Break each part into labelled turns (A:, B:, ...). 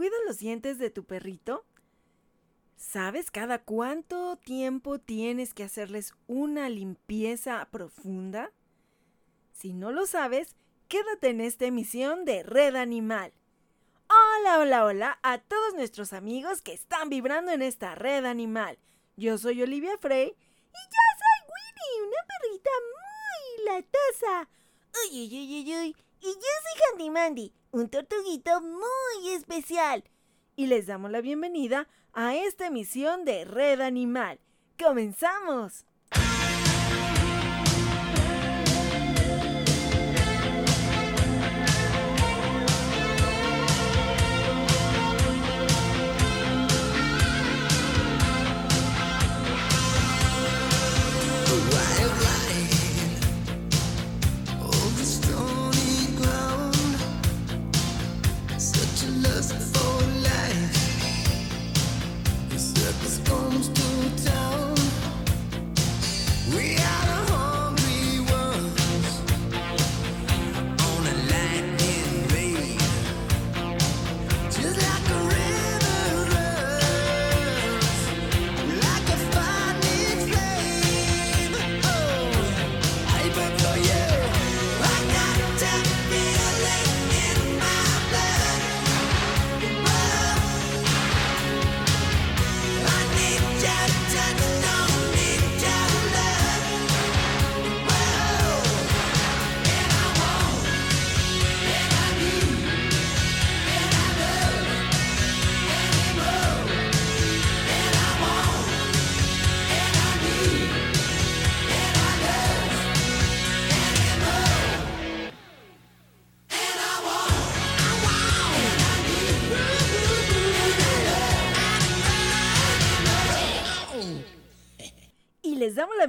A: cuidas los dientes de tu perrito? ¿Sabes cada cuánto tiempo tienes que hacerles una limpieza profunda? Si no lo sabes, quédate en esta emisión de Red Animal. Hola, hola, hola a todos nuestros amigos que están vibrando en esta red animal. Yo soy Olivia Frey y
B: yo soy Winnie, una perrita muy latosa. Uy, uy, uy, uy, uy. Y yo soy Handy Mandy, un tortuguito muy especial.
A: Y les damos la bienvenida a esta emisión de Red Animal. ¡Comenzamos!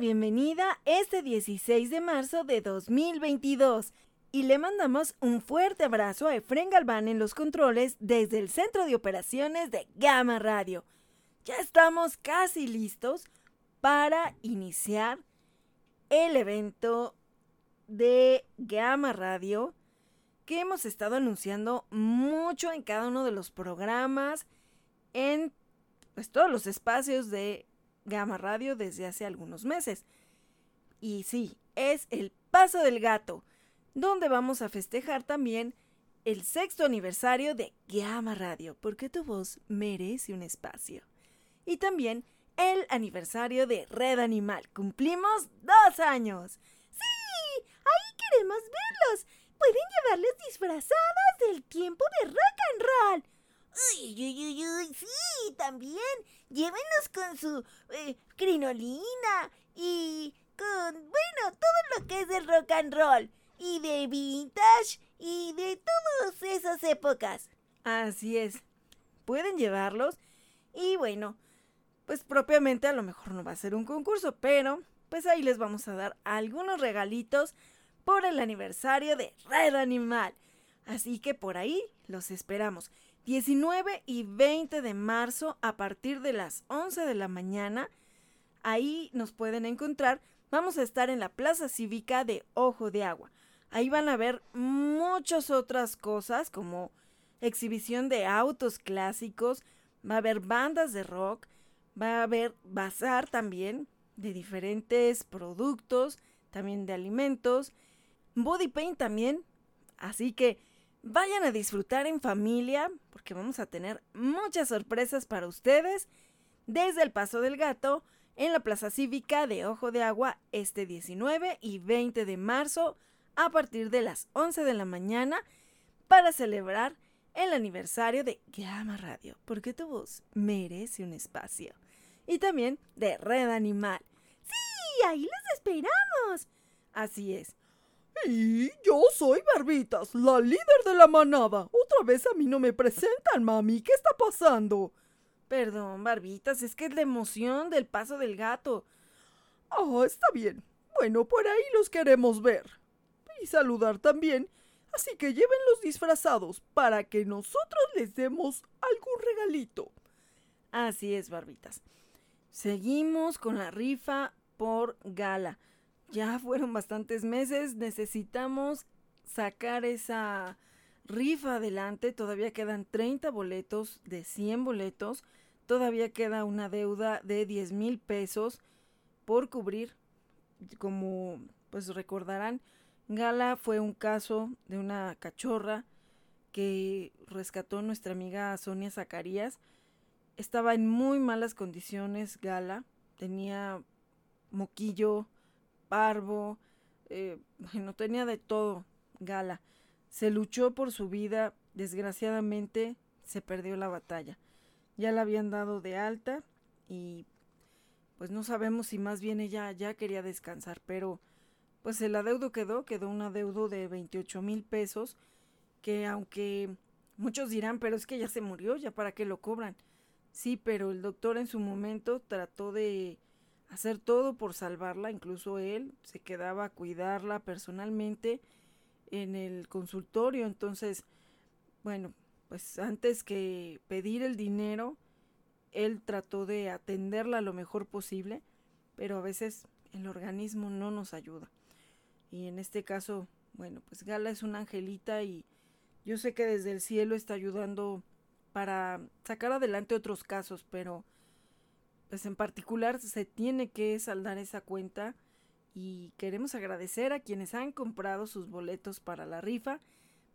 A: Bienvenida este 16 de marzo de 2022 y le mandamos un fuerte abrazo a Efren Galván en los controles desde el Centro de Operaciones de Gama Radio. Ya estamos casi listos para iniciar el evento de Gama Radio que hemos estado anunciando mucho en cada uno de los programas, en pues, todos los espacios de Gama Radio desde hace algunos meses. Y sí, es el Paso del Gato, donde vamos a festejar también el sexto aniversario de Gama Radio, porque tu voz merece un espacio. Y también el aniversario de Red Animal. Cumplimos dos años.
B: ¡Sí! Ahí queremos verlos. Pueden llevarles disfrazadas del tiempo de rock and roll. Uy, uy, uy, uy, sí, también. Llévenlos con su eh, crinolina y con, bueno, todo lo que es del rock and roll. Y de vintage y de todas esas épocas.
A: Así es. Pueden llevarlos. Y bueno, pues propiamente a lo mejor no va a ser un concurso, pero pues ahí les vamos a dar algunos regalitos por el aniversario de Red Animal. Así que por ahí los esperamos. 19 y 20 de marzo a partir de las 11 de la mañana. Ahí nos pueden encontrar. Vamos a estar en la Plaza Cívica de Ojo de Agua. Ahí van a ver muchas otras cosas como exhibición de autos clásicos, va a haber bandas de rock, va a haber bazar también de diferentes productos, también de alimentos, body paint también. Así que Vayan a disfrutar en familia porque vamos a tener muchas sorpresas para ustedes desde el Paso del Gato en la Plaza Cívica de Ojo de Agua este 19 y 20 de marzo a partir de las 11 de la mañana para celebrar el aniversario de Gama Radio, porque tu voz merece un espacio. Y también de Red Animal.
B: Sí, ahí les esperamos.
A: Así es.
C: Y yo soy Barbitas, la líder de la manada. Otra vez a mí no me presentan, mami. ¿Qué está pasando?
A: Perdón, Barbitas, es que es la emoción del paso del gato.
C: Ah, está bien. Bueno, por ahí los queremos ver. Y saludar también. Así que llévenlos disfrazados para que nosotros les demos algún regalito.
A: Así es, Barbitas. Seguimos con la rifa por gala ya fueron bastantes meses, necesitamos sacar esa rifa adelante, todavía quedan 30 boletos de 100 boletos, todavía queda una deuda de 10 mil pesos por cubrir, como pues recordarán, Gala fue un caso de una cachorra que rescató nuestra amiga Sonia Zacarías. Estaba en muy malas condiciones Gala, tenía moquillo, parvo, eh, no tenía de todo Gala. Se luchó por su vida, desgraciadamente se perdió la batalla. Ya la habían dado de alta y pues no sabemos si más bien ella ya quería descansar, pero pues el adeudo quedó, quedó un adeudo de 28 mil pesos, que aunque muchos dirán, pero es que ya se murió, ya para qué lo cobran. Sí, pero el doctor en su momento trató de hacer todo por salvarla, incluso él se quedaba a cuidarla personalmente en el consultorio. Entonces, bueno, pues antes que pedir el dinero, él trató de atenderla lo mejor posible, pero a veces el organismo no nos ayuda. Y en este caso, bueno, pues Gala es una angelita y yo sé que desde el cielo está ayudando para sacar adelante otros casos, pero pues en particular se tiene que saldar esa cuenta y queremos agradecer a quienes han comprado sus boletos para la rifa,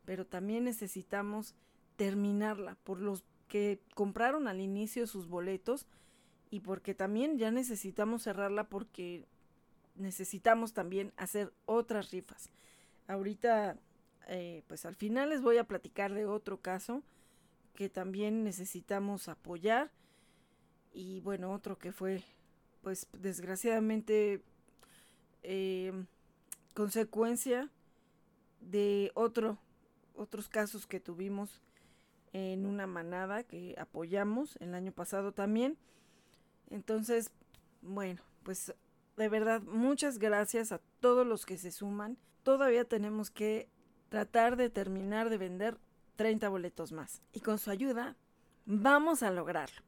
A: pero también necesitamos terminarla por los que compraron al inicio sus boletos y porque también ya necesitamos cerrarla porque necesitamos también hacer otras rifas. Ahorita, eh, pues al final les voy a platicar de otro caso que también necesitamos apoyar y bueno, otro que fue, pues desgraciadamente eh, consecuencia de otro, otros casos que tuvimos en una manada que apoyamos el año pasado también. Entonces, bueno, pues de verdad muchas gracias a todos los que se suman. Todavía tenemos que tratar de terminar de vender 30 boletos más. Y con su ayuda vamos a lograrlo.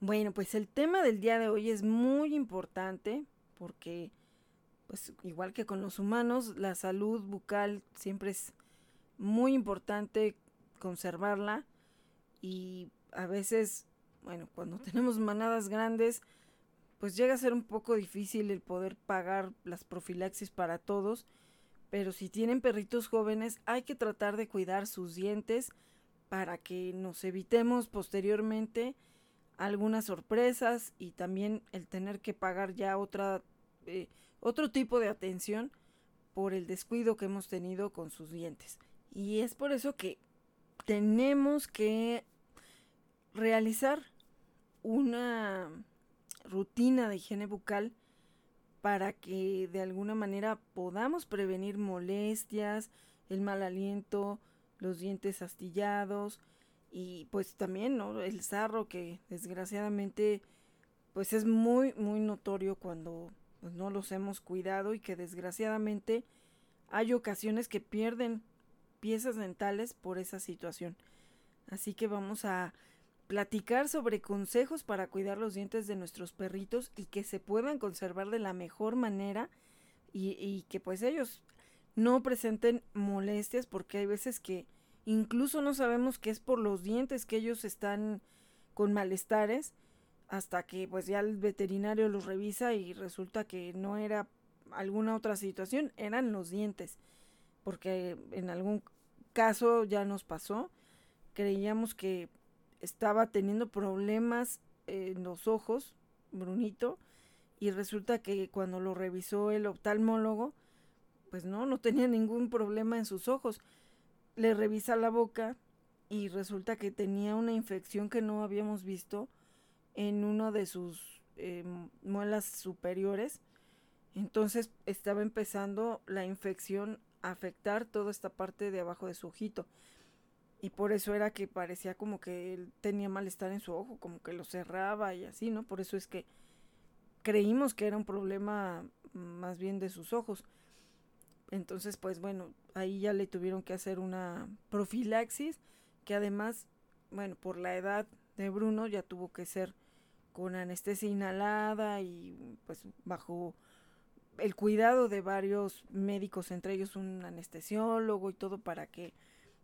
A: Bueno, pues el tema del día de hoy es muy importante porque pues igual que con los humanos, la salud bucal siempre es muy importante conservarla y a veces, bueno, cuando tenemos manadas grandes, pues llega a ser un poco difícil el poder pagar las profilaxis para todos, pero si tienen perritos jóvenes hay que tratar de cuidar sus dientes para que nos evitemos posteriormente algunas sorpresas y también el tener que pagar ya otra eh, otro tipo de atención por el descuido que hemos tenido con sus dientes. Y es por eso que tenemos que realizar una rutina de higiene bucal para que de alguna manera podamos prevenir molestias, el mal aliento, los dientes astillados y pues también ¿no? el sarro que desgraciadamente pues es muy muy notorio cuando pues, no los hemos cuidado y que desgraciadamente hay ocasiones que pierden piezas dentales por esa situación. Así que vamos a platicar sobre consejos para cuidar los dientes de nuestros perritos y que se puedan conservar de la mejor manera y, y que pues ellos no presenten molestias porque hay veces que incluso no sabemos que es por los dientes que ellos están con malestares hasta que pues ya el veterinario los revisa y resulta que no era alguna otra situación, eran los dientes, porque en algún caso ya nos pasó, creíamos que estaba teniendo problemas en los ojos, Brunito, y resulta que cuando lo revisó el oftalmólogo, pues no, no tenía ningún problema en sus ojos. Le revisa la boca y resulta que tenía una infección que no habíamos visto en uno de sus eh, muelas superiores. Entonces estaba empezando la infección a afectar toda esta parte de abajo de su ojito. Y por eso era que parecía como que él tenía malestar en su ojo, como que lo cerraba y así, ¿no? Por eso es que creímos que era un problema más bien de sus ojos. Entonces, pues bueno, ahí ya le tuvieron que hacer una profilaxis, que además, bueno, por la edad de Bruno ya tuvo que ser con anestesia inhalada y pues bajo el cuidado de varios médicos, entre ellos un anestesiólogo y todo para que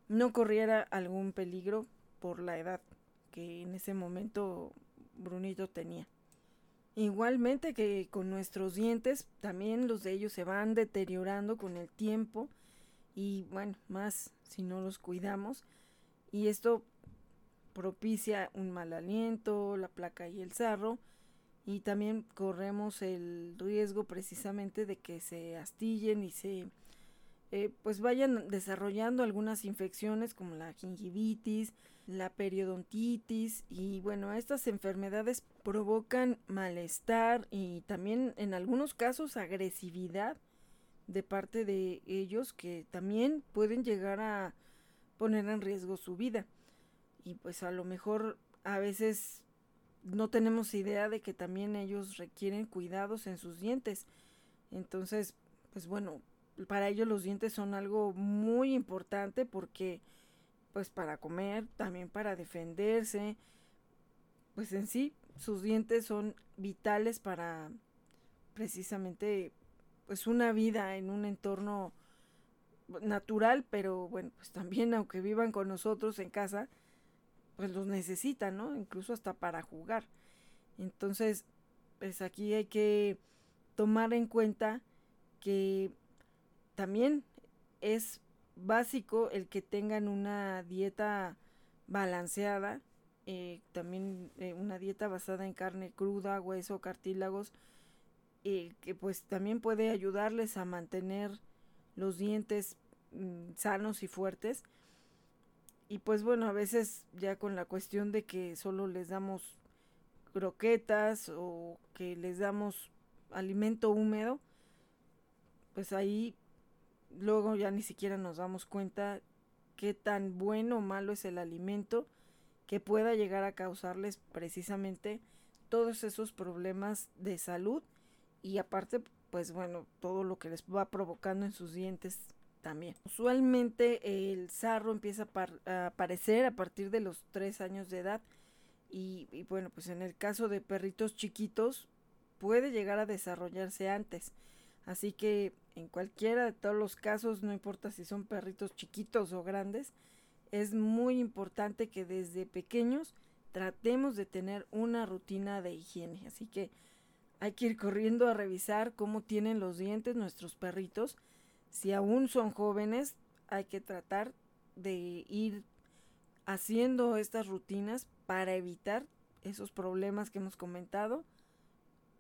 A: no corriera algún peligro por la edad que en ese momento Brunito tenía. Igualmente que con nuestros dientes, también los de ellos se van deteriorando con el tiempo y bueno, más si no los cuidamos. Y esto propicia un mal aliento, la placa y el sarro. Y también corremos el riesgo precisamente de que se astillen y se eh, pues vayan desarrollando algunas infecciones como la gingivitis, la periodontitis y bueno, estas enfermedades provocan malestar y también en algunos casos agresividad de parte de ellos que también pueden llegar a poner en riesgo su vida. Y pues a lo mejor a veces no tenemos idea de que también ellos requieren cuidados en sus dientes. Entonces, pues bueno, para ellos los dientes son algo muy importante porque pues para comer, también para defenderse, pues en sí sus dientes son vitales para precisamente pues una vida en un entorno natural, pero bueno, pues también aunque vivan con nosotros en casa, pues los necesitan, ¿no? Incluso hasta para jugar. Entonces, pues aquí hay que tomar en cuenta que también es básico el que tengan una dieta balanceada, eh, también eh, una dieta basada en carne cruda, hueso, cartílagos, eh, que pues también puede ayudarles a mantener los dientes mm, sanos y fuertes. Y pues bueno, a veces ya con la cuestión de que solo les damos croquetas o que les damos alimento húmedo, pues ahí luego ya ni siquiera nos damos cuenta qué tan bueno o malo es el alimento que pueda llegar a causarles precisamente todos esos problemas de salud y aparte pues bueno todo lo que les va provocando en sus dientes también. Usualmente el sarro empieza a, aparecer a partir de los 3 años de edad y, y bueno pues en el caso de perritos chiquitos puede llegar a desarrollarse antes. Así que en cualquiera de todos los casos, no importa si son perritos chiquitos o grandes, es muy importante que desde pequeños tratemos de tener una rutina de higiene. Así que hay que ir corriendo a revisar cómo tienen los dientes nuestros perritos. Si aún son jóvenes, hay que tratar de ir haciendo estas rutinas para evitar esos problemas que hemos comentado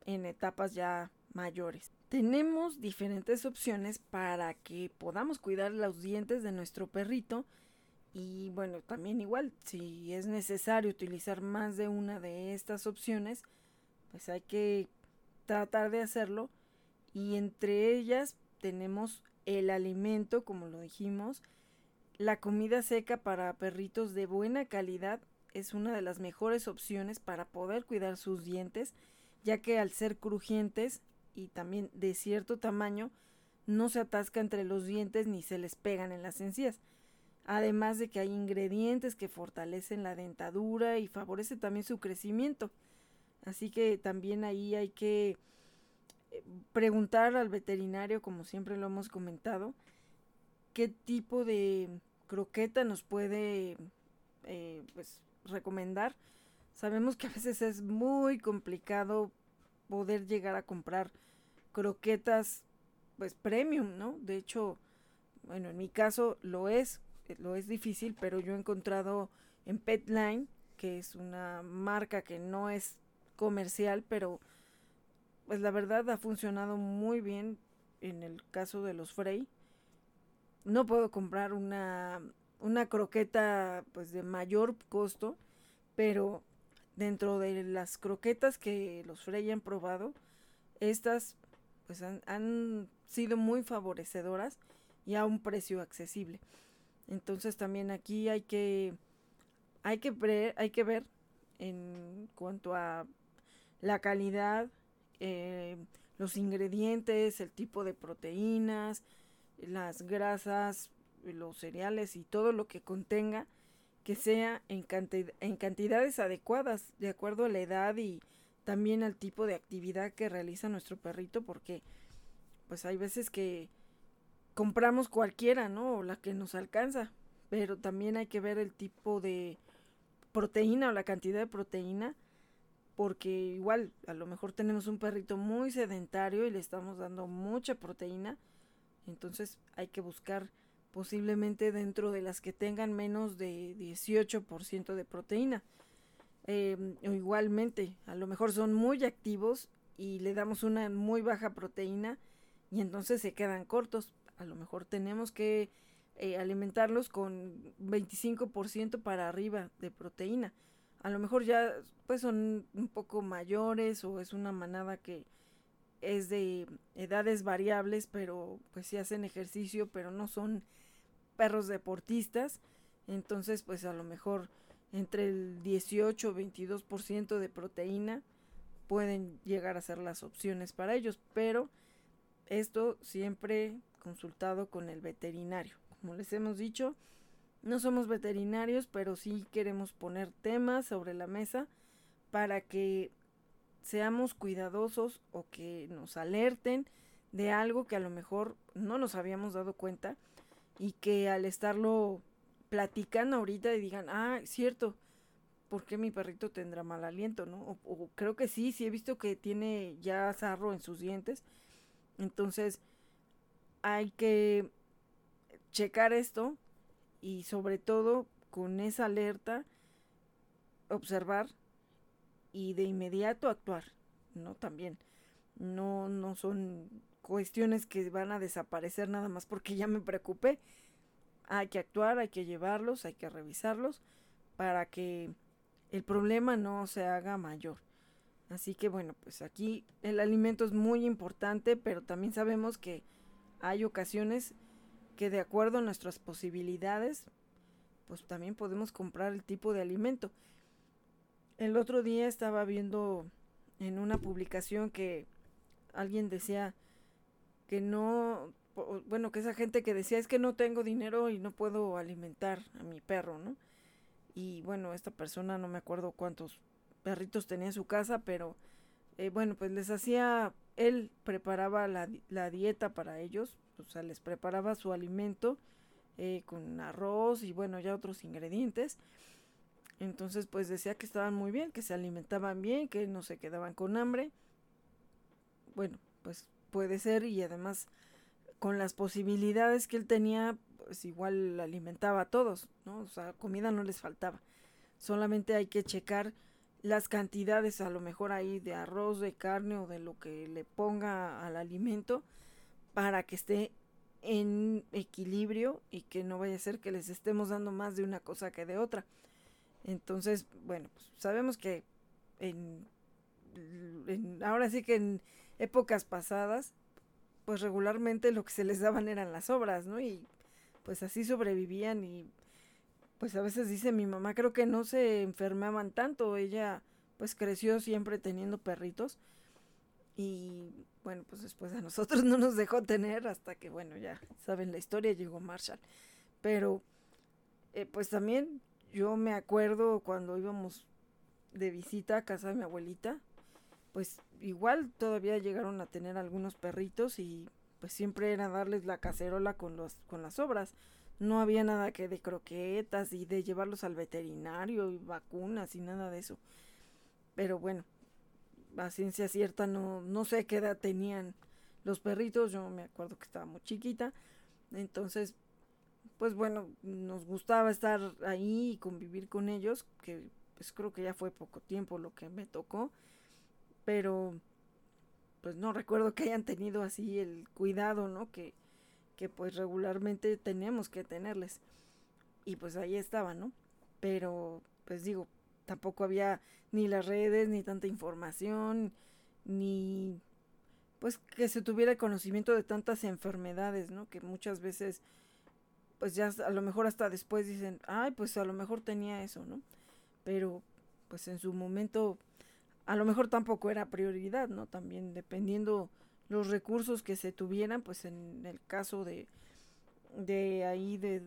A: en etapas ya mayores. Tenemos diferentes opciones para que podamos cuidar los dientes de nuestro perrito y bueno, también igual, si es necesario utilizar más de una de estas opciones, pues hay que tratar de hacerlo y entre ellas tenemos el alimento, como lo dijimos, la comida seca para perritos de buena calidad es una de las mejores opciones para poder cuidar sus dientes, ya que al ser crujientes y también de cierto tamaño, no se atasca entre los dientes ni se les pegan en las encías. Además de que hay ingredientes que fortalecen la dentadura y favorece también su crecimiento. Así que también ahí hay que eh, preguntar al veterinario, como siempre lo hemos comentado, qué tipo de croqueta nos puede eh, pues, recomendar. Sabemos que a veces es muy complicado poder llegar a comprar croquetas pues premium, ¿no? De hecho, bueno, en mi caso lo es, eh, lo es difícil, pero yo he encontrado en Petline, que es una marca que no es comercial, pero pues la verdad ha funcionado muy bien en el caso de los Frey. No puedo comprar una, una croqueta pues de mayor costo, pero dentro de las croquetas que los Frey han probado, estas pues han, sido muy favorecedoras y a un precio accesible. Entonces también aquí hay que hay que ver, hay que ver en cuanto a la calidad, eh, los ingredientes, el tipo de proteínas, las grasas, los cereales y todo lo que contenga que sea en, en cantidades adecuadas de acuerdo a la edad y también al tipo de actividad que realiza nuestro perrito porque pues hay veces que compramos cualquiera, ¿no? O la que nos alcanza, pero también hay que ver el tipo de proteína o la cantidad de proteína, porque igual a lo mejor tenemos un perrito muy sedentario y le estamos dando mucha proteína, entonces hay que buscar posiblemente dentro de las que tengan menos de 18% de proteína. Em, o igualmente, a lo mejor son muy activos y le damos una muy baja proteína y entonces se quedan cortos. A lo mejor tenemos que eh, alimentarlos con 25% para arriba de proteína. A lo mejor ya pues son un poco mayores o es una manada que es de edades variables, pero pues sí hacen ejercicio, pero no son perros deportistas. Entonces pues a lo mejor entre el 18 o 22% de proteína pueden llegar a ser las opciones para ellos, pero esto siempre consultado con el veterinario. Como les hemos dicho, no somos veterinarios, pero sí queremos poner temas sobre la mesa para que seamos cuidadosos o que nos alerten de algo que a lo mejor no nos habíamos dado cuenta y que al estarlo platicando ahorita y digan, ah, cierto, ¿por qué mi perrito tendrá mal aliento, no? O, creo que sí, sí he visto que tiene ya sarro en sus dientes. Entonces, hay que checar esto y sobre todo con esa alerta observar y de inmediato actuar, ¿no? También no no son cuestiones que van a desaparecer nada más porque ya me preocupé, hay que actuar, hay que llevarlos, hay que revisarlos para que el problema no se haga mayor. Así que bueno, pues aquí el alimento es muy importante, pero también sabemos que hay ocasiones que de acuerdo a nuestras posibilidades, pues también podemos comprar el tipo de alimento. El otro día estaba viendo en una publicación que alguien decía que no bueno, que esa gente que decía es que no tengo dinero y no puedo alimentar a mi perro, ¿no? Y bueno, esta persona no me acuerdo cuántos perritos tenía en su casa, pero eh, bueno, pues les hacía, él preparaba la, la, dieta para ellos, o sea, les preparaba su alimento eh, con arroz y bueno, ya otros ingredientes. Entonces, pues decía que estaban muy bien, que se alimentaban bien, que no se quedaban con hambre. Bueno, pues puede ser y además con las posibilidades que él tenía, pues igual alimentaba a todos, ¿no? O sea, comida no les faltaba. Solamente hay que checar las cantidades, a lo mejor ahí de arroz, de carne o de lo que le ponga al alimento para que esté en equilibrio y que no vaya a ser que les estemos dando más de una cosa que de otra. Entonces, bueno, pues sabemos que en, en ahora sí que en épocas pasadas pues regularmente lo que se les daban eran las obras, ¿no? Y pues así sobrevivían y pues a veces dice mi mamá, creo que no se enfermaban tanto, ella pues creció siempre teniendo perritos y bueno, pues después a nosotros no nos dejó tener hasta que bueno, ya saben la historia, llegó Marshall. Pero eh, pues también yo me acuerdo cuando íbamos de visita a casa de mi abuelita, pues igual todavía llegaron a tener algunos perritos y pues siempre era darles la cacerola con los con las obras. No había nada que de croquetas y de llevarlos al veterinario y vacunas y nada de eso. Pero bueno, a ciencia cierta no, no sé qué edad tenían los perritos, yo me acuerdo que estaba muy chiquita. Entonces, pues bueno, nos gustaba estar ahí y convivir con ellos, que pues creo que ya fue poco tiempo lo que me tocó pero pues no recuerdo que hayan tenido así el cuidado, ¿no? Que, que pues regularmente tenemos que tenerles. Y pues ahí estaba, ¿no? Pero pues digo, tampoco había ni las redes, ni tanta información, ni pues que se tuviera conocimiento de tantas enfermedades, ¿no? Que muchas veces pues ya a lo mejor hasta después dicen, ay, pues a lo mejor tenía eso, ¿no? Pero pues en su momento a lo mejor tampoco era prioridad, ¿no? También dependiendo los recursos que se tuvieran, pues en el caso de, de ahí de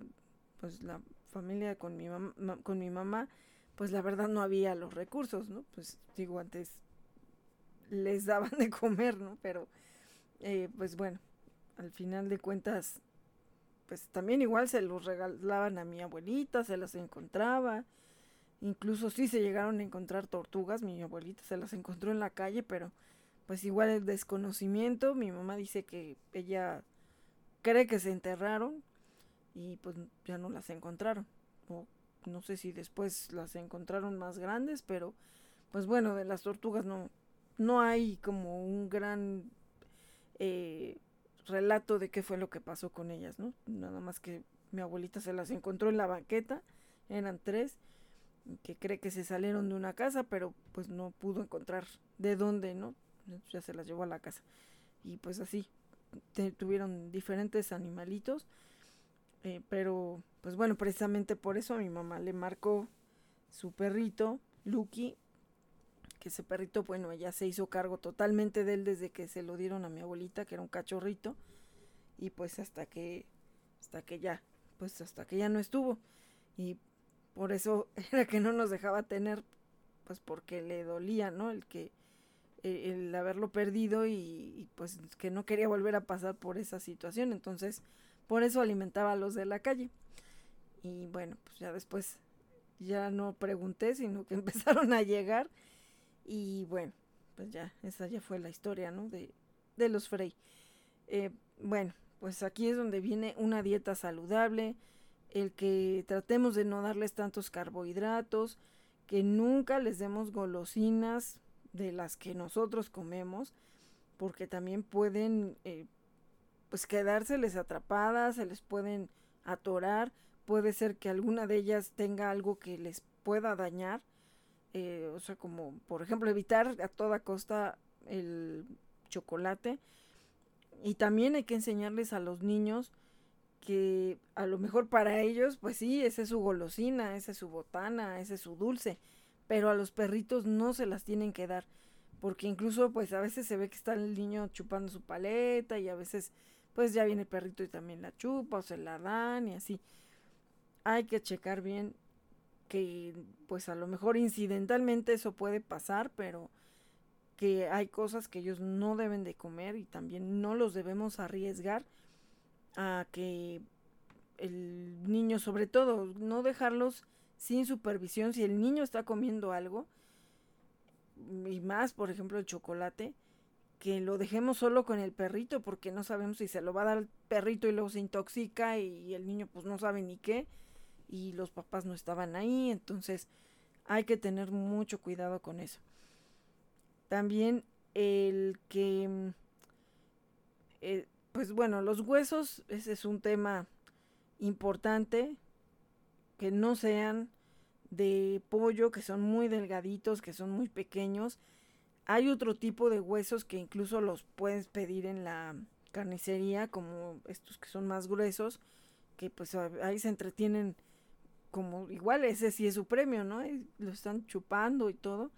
A: pues la familia con mi mamá, con mi mamá, pues la verdad no había los recursos, ¿no? Pues digo, antes les daban de comer, ¿no? Pero, eh, pues bueno, al final de cuentas, pues también igual se los regalaban a mi abuelita, se las encontraba. Incluso sí se llegaron a encontrar tortugas, mi abuelita se las encontró en la calle, pero pues igual el desconocimiento, mi mamá dice que ella cree que se enterraron y pues ya no las encontraron. O no sé si después las encontraron más grandes, pero pues bueno, de las tortugas no, no hay como un gran eh, relato de qué fue lo que pasó con ellas, ¿no? Nada más que mi abuelita se las encontró en la banqueta, eran tres, que cree que se salieron de una casa, pero pues no pudo encontrar de dónde, ¿no? Ya se las llevó a la casa. Y pues así, tuvieron diferentes animalitos, eh, pero pues bueno, precisamente por eso a mi mamá le marcó su perrito, Lucky, que ese perrito, bueno, ella se hizo cargo totalmente de él desde que se lo dieron a mi abuelita, que era un cachorrito, y pues hasta que, hasta que ya, pues hasta que ya no estuvo. Y por eso era que no nos dejaba tener, pues porque le dolía, ¿no? El que, e, el, haberlo perdido y, pues que no quería volver a pasar por esa situación. Entonces, por eso alimentaba a los de la calle. Y bueno, pues ya después ya no pregunté, sino que empezaron a llegar y bueno, pues ya, esa ya fue la historia, ¿no? De, de los Frey. Eh, bueno, pues aquí es donde viene una dieta saludable, el que tratemos de no darles tantos carbohidratos, que nunca les demos golosinas de las que nosotros comemos, porque también pueden, eh, pues quedárseles atrapadas, se les pueden atorar, puede ser que alguna de ellas tenga algo que les pueda dañar eh, o sea, como por ejemplo evitar a toda costa el chocolate. Y también hay que enseñarles a los niños que a lo mejor para ellos, pues sí, esa es su golosina, esa es su botana, ese es su dulce, pero a los perritos no se las tienen que dar, porque incluso pues a veces se ve que está el niño chupando su paleta y a veces pues ya viene el perrito y también la chupa o se la dan y así. Hay que checar bien que pues a lo mejor incidentalmente eso puede pasar, pero que hay cosas que ellos no deben de comer y también no los debemos arriesgar a que el niño, sobre todo, no dejarlos sin supervisión si el niño está comiendo algo y más, por ejemplo, el chocolate, que lo dejemos solo con el perrito porque no sabemos si se lo va a dar el perrito y luego se intoxica y el niño pues no sabe ni qué y los papás no estaban ahí, entonces hay que tener mucho cuidado con eso. También el que, mm, eh, pues bueno, los huesos, ese es un tema importante, que no sean de pollo, que son muy delgaditos, que son muy pequeños. Hay otro tipo de huesos que incluso los puedes pedir en la carnicería, como estos que son más gruesos, que pues ahí se entretienen como igual ese sí es su premio, ¿no? lo están chupando y todo,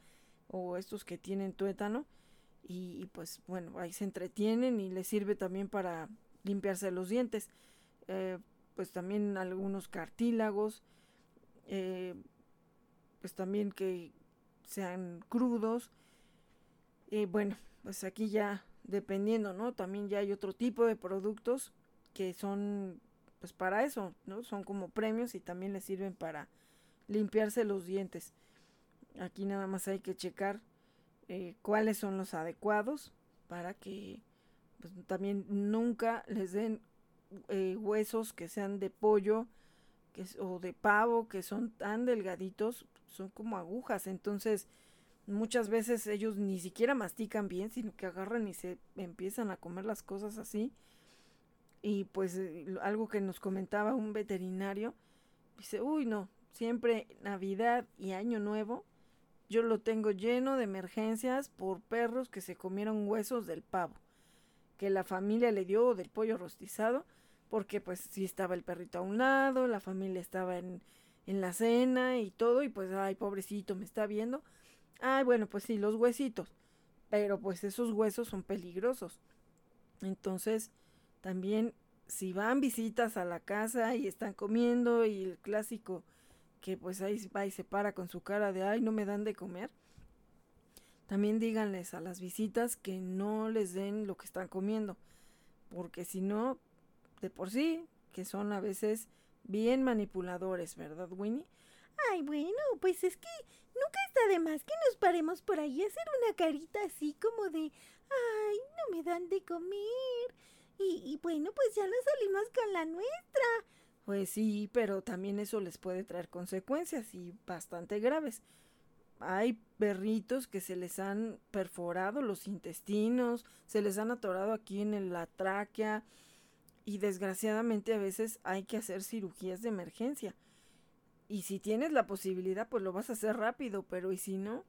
A: o estos que tienen tuétano, y, pues bueno, ahí se entretienen y les sirve también para limpiarse los dientes. Eh, pues también algunos cartílagos, eh, pues también que sean crudos. Y bueno, pues aquí ya dependiendo, ¿no? También ya hay otro tipo de productos que son pues para eso, ¿no? Son como premios y también les sirven para limpiarse los dientes. Aquí nada más hay que checar eh, cuáles son los adecuados para que pues, también nunca les den eh, huesos que sean de pollo que, o de pavo que son tan delgaditos, son como agujas. Entonces muchas veces ellos ni siquiera mastican bien, sino que agarran y se empiezan a comer las cosas así y pues eh, algo que nos comentaba un veterinario, dice, uy no, siempre Navidad y Año Nuevo, yo lo tengo lleno de emergencias por perros que se comieron huesos del pavo, que la familia le dio del pollo rostizado, porque pues sí estaba el perrito a un lado, la familia estaba en, en la cena y todo, y pues, ay, pobrecito, me está viendo. Ay, bueno, pues sí, los huesitos, pero pues esos huesos son peligrosos. Entonces, también si van visitas a la casa y están comiendo y el clásico que pues ahí va y se para con su cara de ay no me dan de comer. También díganles a las visitas que no les den lo que están comiendo, porque si no, de por sí, que son a veces bien manipuladores, ¿verdad, Winnie?
B: Ay, bueno, pues es que nunca está de más que nos paremos por ahí a hacer una carita así como de, ay, no me dan de comer. Y, y bueno, pues ya nos salimos con la nuestra.
A: Pues sí, pero también eso les puede traer consecuencias y bastante graves. Hay perritos que se les han perforado los intestinos, se les han atorado aquí en la tráquea y desgraciadamente a veces hay que hacer cirugías de emergencia. Y si tienes la posibilidad, pues lo vas a hacer rápido, pero ¿y si no?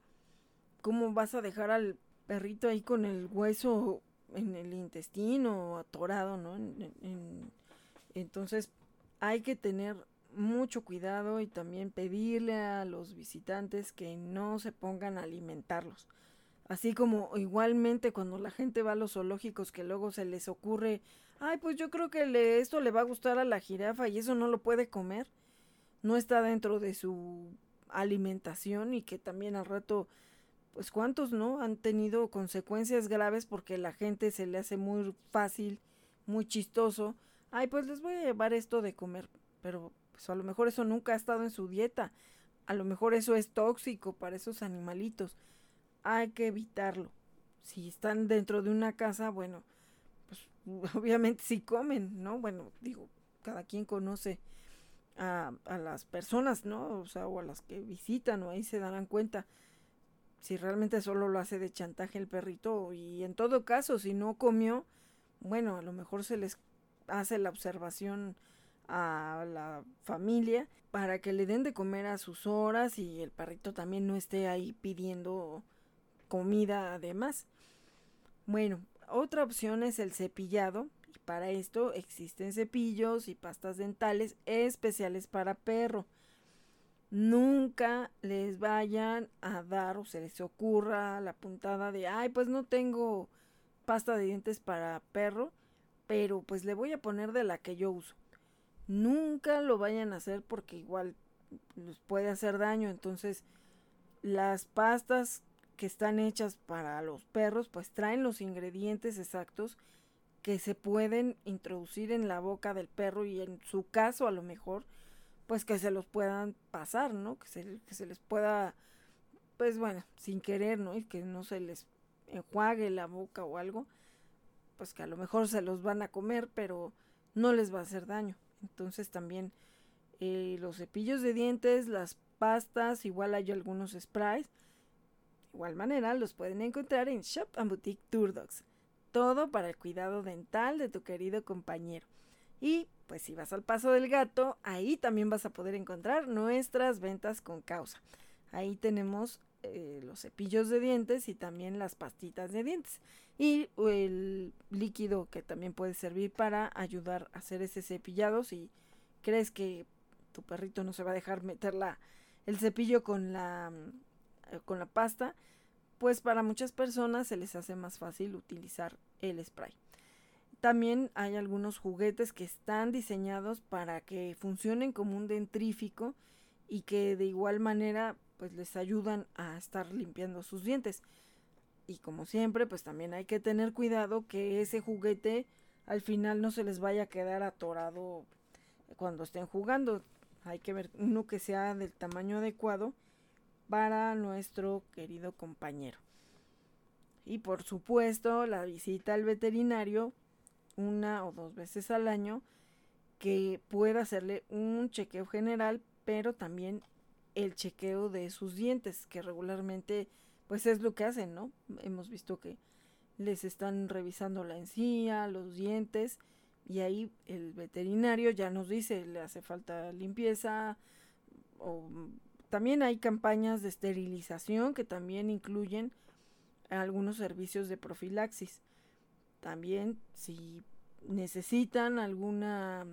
A: ¿Cómo vas a dejar al perrito ahí con el hueso en el intestino atorado, ¿no? entonces hay que tener mucho cuidado y también pedirle a los visitantes que no se pongan a alimentarlos. Así como igualmente cuando la gente va a los zoológicos que luego se les ocurre, ay, pues yo creo que le, esto le va a gustar a la jirafa y eso no lo puede comer. No está dentro de su alimentación y que también al rato, pues cuántos, ¿no? Han tenido consecuencias graves porque la gente se le hace muy fácil, muy chistoso. Ay, pues les voy a llevar esto de comer, pero pues a lo mejor eso nunca ha estado en su dieta. A lo mejor eso es tóxico para esos animalitos. Hay que evitarlo. Si están dentro de una casa, bueno, pues obviamente si comen, ¿no? Bueno, digo, cada quien conoce a, a, las personas, ¿no? O sea, o a las que visitan, o ahí se darán cuenta si realmente solo lo hace de chantaje el perrito. Y en todo caso, si no comió, bueno, a lo mejor se les hace la observación a la familia para que le den de comer a sus horas y el perrito también no esté ahí pidiendo comida además. Bueno, otra opción es el cepillado y para esto existen cepillos y pastas dentales especiales para perro. Nunca les vayan a dar o se les ocurra la puntada de, ay, pues no tengo pasta de dientes para perro, pero pues le voy a poner de la que yo uso nunca lo vayan a hacer porque igual les puede hacer daño. Entonces, las pastas que están hechas para los perros, pues traen los ingredientes exactos que se pueden introducir en la boca del perro y en su caso a lo mejor, pues que se los puedan pasar, ¿no? Que se, que se les pueda, pues bueno, sin querer, ¿no? Y que no se les enjuague la boca o algo, pues que a lo mejor se los van a comer, pero no les va a hacer daño. Entonces también eh, los cepillos de dientes, las pastas, igual hay algunos sprays. De igual manera los pueden encontrar en Shop and Boutique Turdogs. Todo para el cuidado dental de tu querido compañero. Y pues si vas al paso del gato, ahí también vas a poder encontrar nuestras ventas con causa. Ahí tenemos eh, los cepillos de dientes y también las pastitas de dientes. Y el líquido que también puede servir para ayudar a hacer ese cepillado si crees que tu perrito no se va a dejar meter el cepillo con la, eh, con la pasta, pues para muchas personas se les hace más fácil utilizar el spray. También hay algunos juguetes que están diseñados para que funcionen como un dentrífico y que de igual manera pues les ayudan a estar limpiando sus dientes. Y como siempre, pues también hay que tener cuidado que ese juguete al final no se les vaya a quedar atorado cuando estén jugando. Hay que ver uno que sea del tamaño adecuado para nuestro querido compañero. Y por supuesto, la visita al veterinario una o dos veces al año que pueda hacerle un chequeo general, pero también el chequeo de sus dientes, que regularmente pues es lo que hacen, ¿no? Hemos visto que les están revisando la encía, los dientes, y ahí el veterinario ya nos dice, le hace falta limpieza, o también hay campañas de esterilización que también incluyen algunos servicios de profilaxis. También si necesitan alguna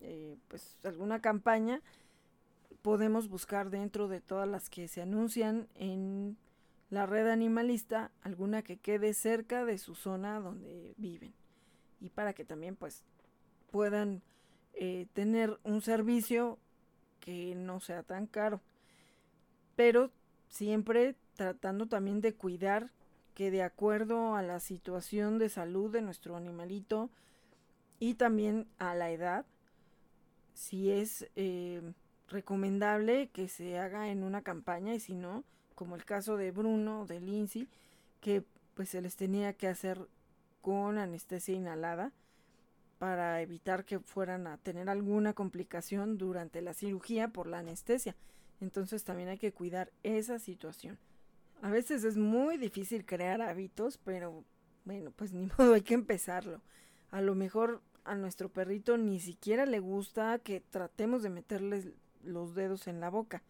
A: eh, pues alguna campaña podemos buscar dentro de todas las que se anuncian en la red animalista alguna que quede cerca de su zona donde viven. Y para que también pues puedan eh, tener un servicio que no sea tan caro. Pero siempre tratando también de cuidar que de acuerdo a la situación de salud de nuestro animalito y también a la edad si es eh, recomendable que se haga en una campaña y si no, como el caso de Bruno, de Lindsay, que pues se les tenía que hacer con anestesia inhalada para evitar que fueran a tener alguna complicación durante la cirugía por la anestesia. Entonces también hay que cuidar esa situación. A veces es muy difícil crear hábitos, pero bueno, pues ni modo, hay que empezarlo. A lo mejor a nuestro perrito ni siquiera le gusta que tratemos de meterles los dedos en la boca.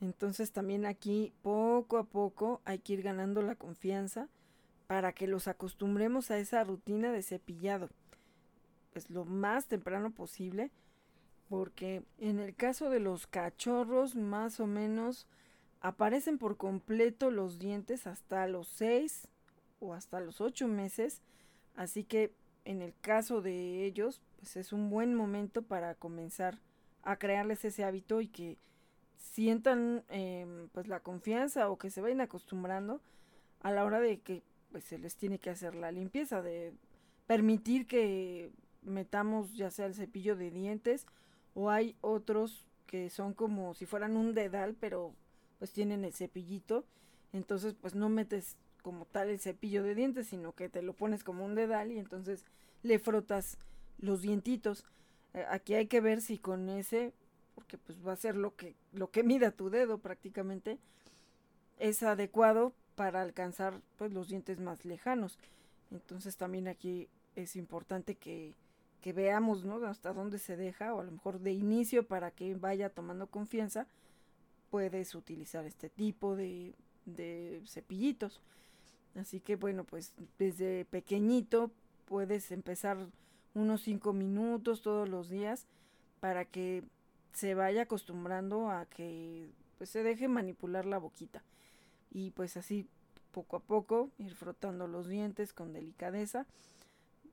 A: Entonces también aquí poco a poco hay que ir ganando la confianza para que los acostumbremos a esa rutina de cepillado. Pues lo más temprano posible porque en el caso de los cachorros más o menos aparecen por completo los dientes hasta los 6 o hasta los 8 meses. Así que en el caso de ellos pues es un buen momento para comenzar a crearles ese hábito y que sientan em, pues la confianza o que se vayan acostumbrando a la hora de que pues se les tiene que hacer la limpieza de permitir que metamos ya sea el cepillo de dientes o hay otros que son como si fueran un dedal pero pues tienen el cepillito. Entonces pues no metes como tal el cepillo de dientes sino que te lo pones como un dedal y entonces le frotas los dientitos aquí hay que ver si con ese porque pues va a ser lo que lo que mida tu dedo prácticamente es adecuado para alcanzar pues los dientes más lejanos entonces también aquí es importante que, que veamos ¿no? hasta dónde se deja o a lo mejor de inicio para que vaya tomando confianza puedes utilizar este tipo de, de cepillitos así que bueno pues desde pequeñito puedes empezar unos 5 minutos todos los días para que se vaya acostumbrando a que pues, se deje manipular la boquita. Y pues así poco a poco ir frotando los dientes con delicadeza.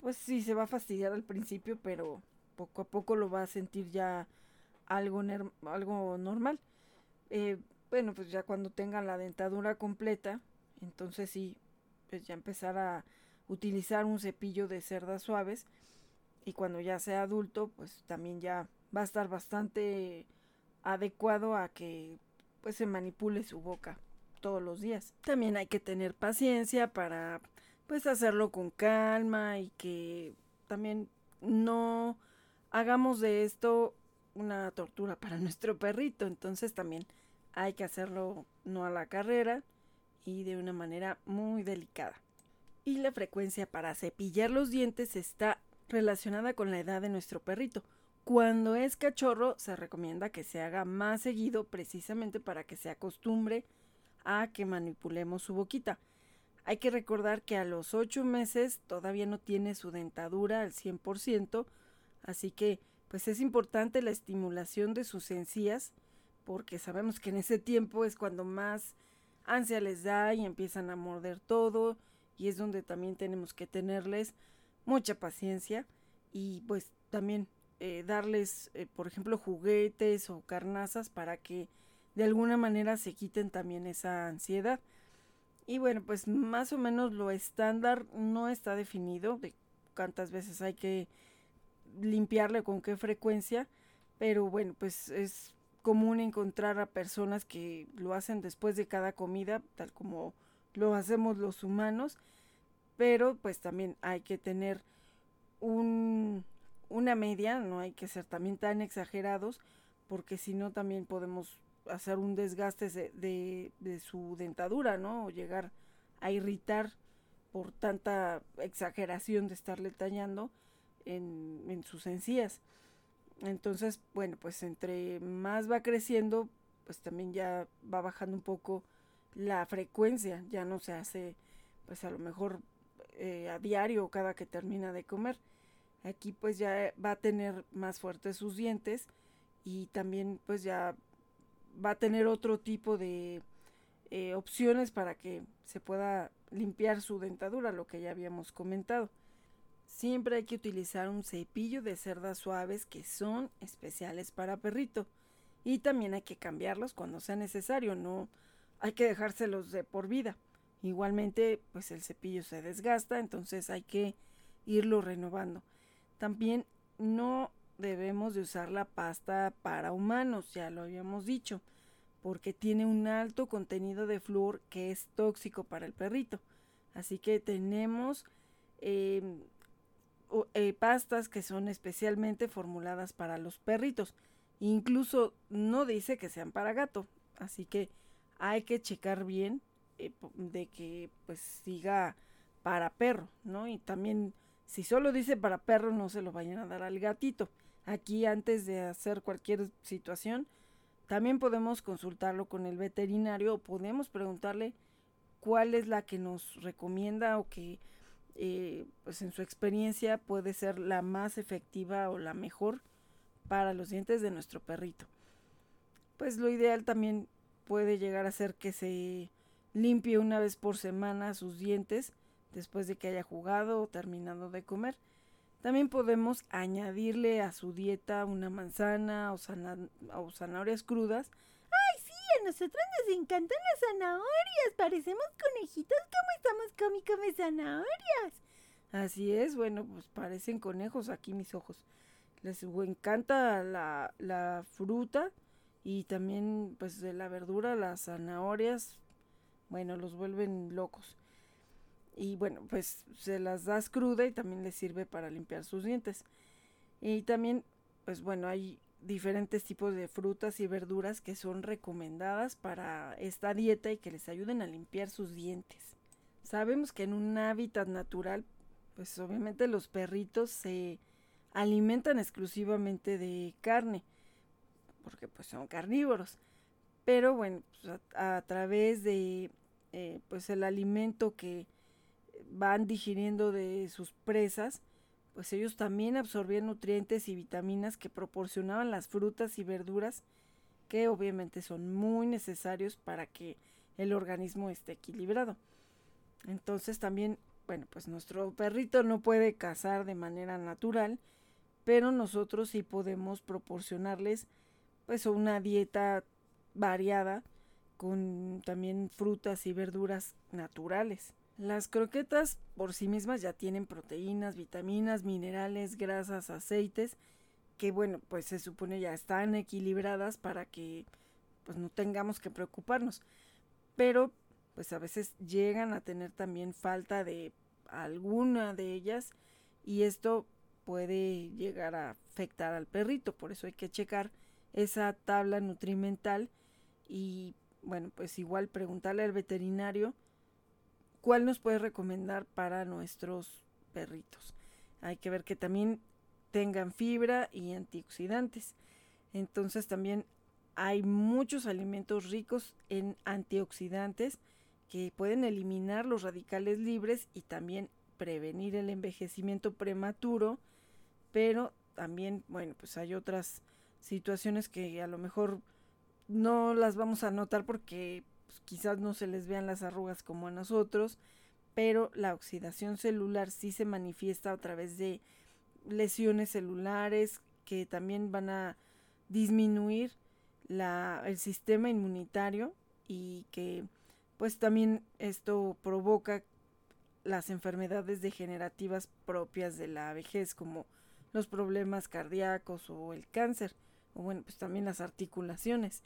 A: Pues sí se va a fastidiar al principio pero poco a poco lo va a sentir ya algo, algo normal. Eh, bueno pues ya cuando tenga la dentadura completa entonces sí pues ya empezar a utilizar un cepillo de cerdas suaves y cuando ya sea adulto pues también ya va a estar bastante adecuado a que pues se manipule su boca todos los días. También hay que tener paciencia para pues hacerlo con calma y que también no hagamos de esto una tortura para nuestro perrito. Entonces también hay que hacerlo no a la carrera y de una manera muy delicada. Y la frecuencia para cepillar los dientes está relacionada con la edad de nuestro perrito. Cuando es cachorro se recomienda que se haga más seguido precisamente para que se acostumbre a que manipulemos su boquita. Hay que recordar que a los 8 meses todavía no tiene su dentadura al 100%, así que pues es importante la estimulación de sus encías porque sabemos que en ese tiempo es cuando más ansia les da y empiezan a morder todo y es donde también tenemos que tenerles mucha paciencia y pues también eh, darles, eh, por ejemplo, juguetes o carnazas para que de alguna manera se quiten también esa ansiedad. Y bueno, pues más o menos lo estándar no está definido de cuántas veces hay que limpiarle con qué frecuencia, pero bueno, pues es común encontrar a personas que lo hacen después de cada comida, tal como lo hacemos los humanos, pero pues también hay que tener un, una media, no hay que ser también tan exagerados, porque si no también podemos hacer un desgaste de, de, su dentadura, ¿no? O llegar a irritar por tanta exageración de estarle tallando en, en sus encías. Entonces, bueno, pues entre más va creciendo, pues también ya va bajando un poco la frecuencia, ya no se hace, pues a lo mejor eh, a diario cada que termina de comer. Aquí pues ya va a tener más fuertes sus dientes y también pues ya va a tener otro tipo de eh, opciones para que se pueda limpiar su dentadura, lo que ya habíamos comentado. Siempre hay que utilizar un cepillo de cerdas suaves que son especiales para perrito. Y también hay que cambiarlos cuando sea necesario, no hay que dejárselos de por vida. Igualmente, pues el cepillo se desgasta, entonces hay que irlo renovando. También no debemos de usar la pasta para humanos, ya lo habíamos dicho, porque tiene un alto contenido de flúor que es tóxico para el perrito. Así que tenemos em, eh, pastas que son especialmente formuladas para los perritos. Incluso no dice que sean para gato. Así que hay que checar bien de que pues siga para perro, ¿no? Y también si solo dice para perro no se lo vayan a dar al gatito. Aquí antes de hacer cualquier situación también podemos consultarlo con el veterinario o podemos preguntarle cuál es la que nos recomienda o que eh, pues en su experiencia puede ser la más efectiva o la mejor para los dientes de nuestro perrito. Pues lo ideal también puede llegar a ser que se limpie una vez por semana sus dientes después de que haya jugado o terminado de comer. También podemos añadirle a su dieta una manzana o, o zanahorias crudas
B: a nosotros nos encantan las zanahorias. Parecemos conejitos como estamos come come zanahorias.
A: Así es, bueno, pues parecen conejos aquí mis ojos. Les encanta la, la fruta y también pues de la verdura, las zanahorias, bueno, los vuelven locos. Y bueno, pues se las das cruda y también les sirve para limpiar sus dientes. Y también, pues bueno, hay diferentes tipos de frutas y verduras que son recomendadas para esta dieta y que les ayuden a limpiar sus dientes. Sabemos que en un hábitat natural, pues obviamente los perritos se alimentan exclusivamente de carne, porque pues son carnívoros. Pero bueno, pues a, través de eh, pues el alimento que van digiriendo de sus presas, pues ellos también absorbían nutrientes y vitaminas que proporcionaban las frutas y verduras, que obviamente son muy necesarios para que el organismo esté equilibrado. Entonces también, bueno, pues nuestro perrito no puede cazar de manera natural, pero nosotros sí podemos proporcionarles pues una dieta variada con también frutas y verduras naturales. Las croquetas por sí mismas ya tienen proteínas, vitaminas, minerales, grasas, aceites, que bueno, pues se supone ya están equilibradas para que pues no tengamos que preocuparnos. Pero pues a veces llegan a tener también falta de alguna de ellas y esto puede llegar a afectar al perrito, por eso hay que checar esa tabla nutrimental y bueno, pues igual preguntarle al veterinario ¿Cuál nos puede recomendar para nuestros perritos? Hay que ver que también tengan fibra y antioxidantes. Entonces también hay muchos alimentos ricos en antioxidantes que pueden eliminar los radicales libres y también prevenir el envejecimiento prematuro, pero también, bueno, pues hay otras situaciones que a lo mejor no las vamos a notar porque pues, quizás no se les vean las arrugas como a nosotros, pero la oxidación celular sí se manifiesta a través de lesiones celulares que también van a disminuir la, el sistema inmunitario y que pues también esto provoca las enfermedades degenerativas propias de la vejez como los problemas cardíacos o el cáncer o bueno pues también las articulaciones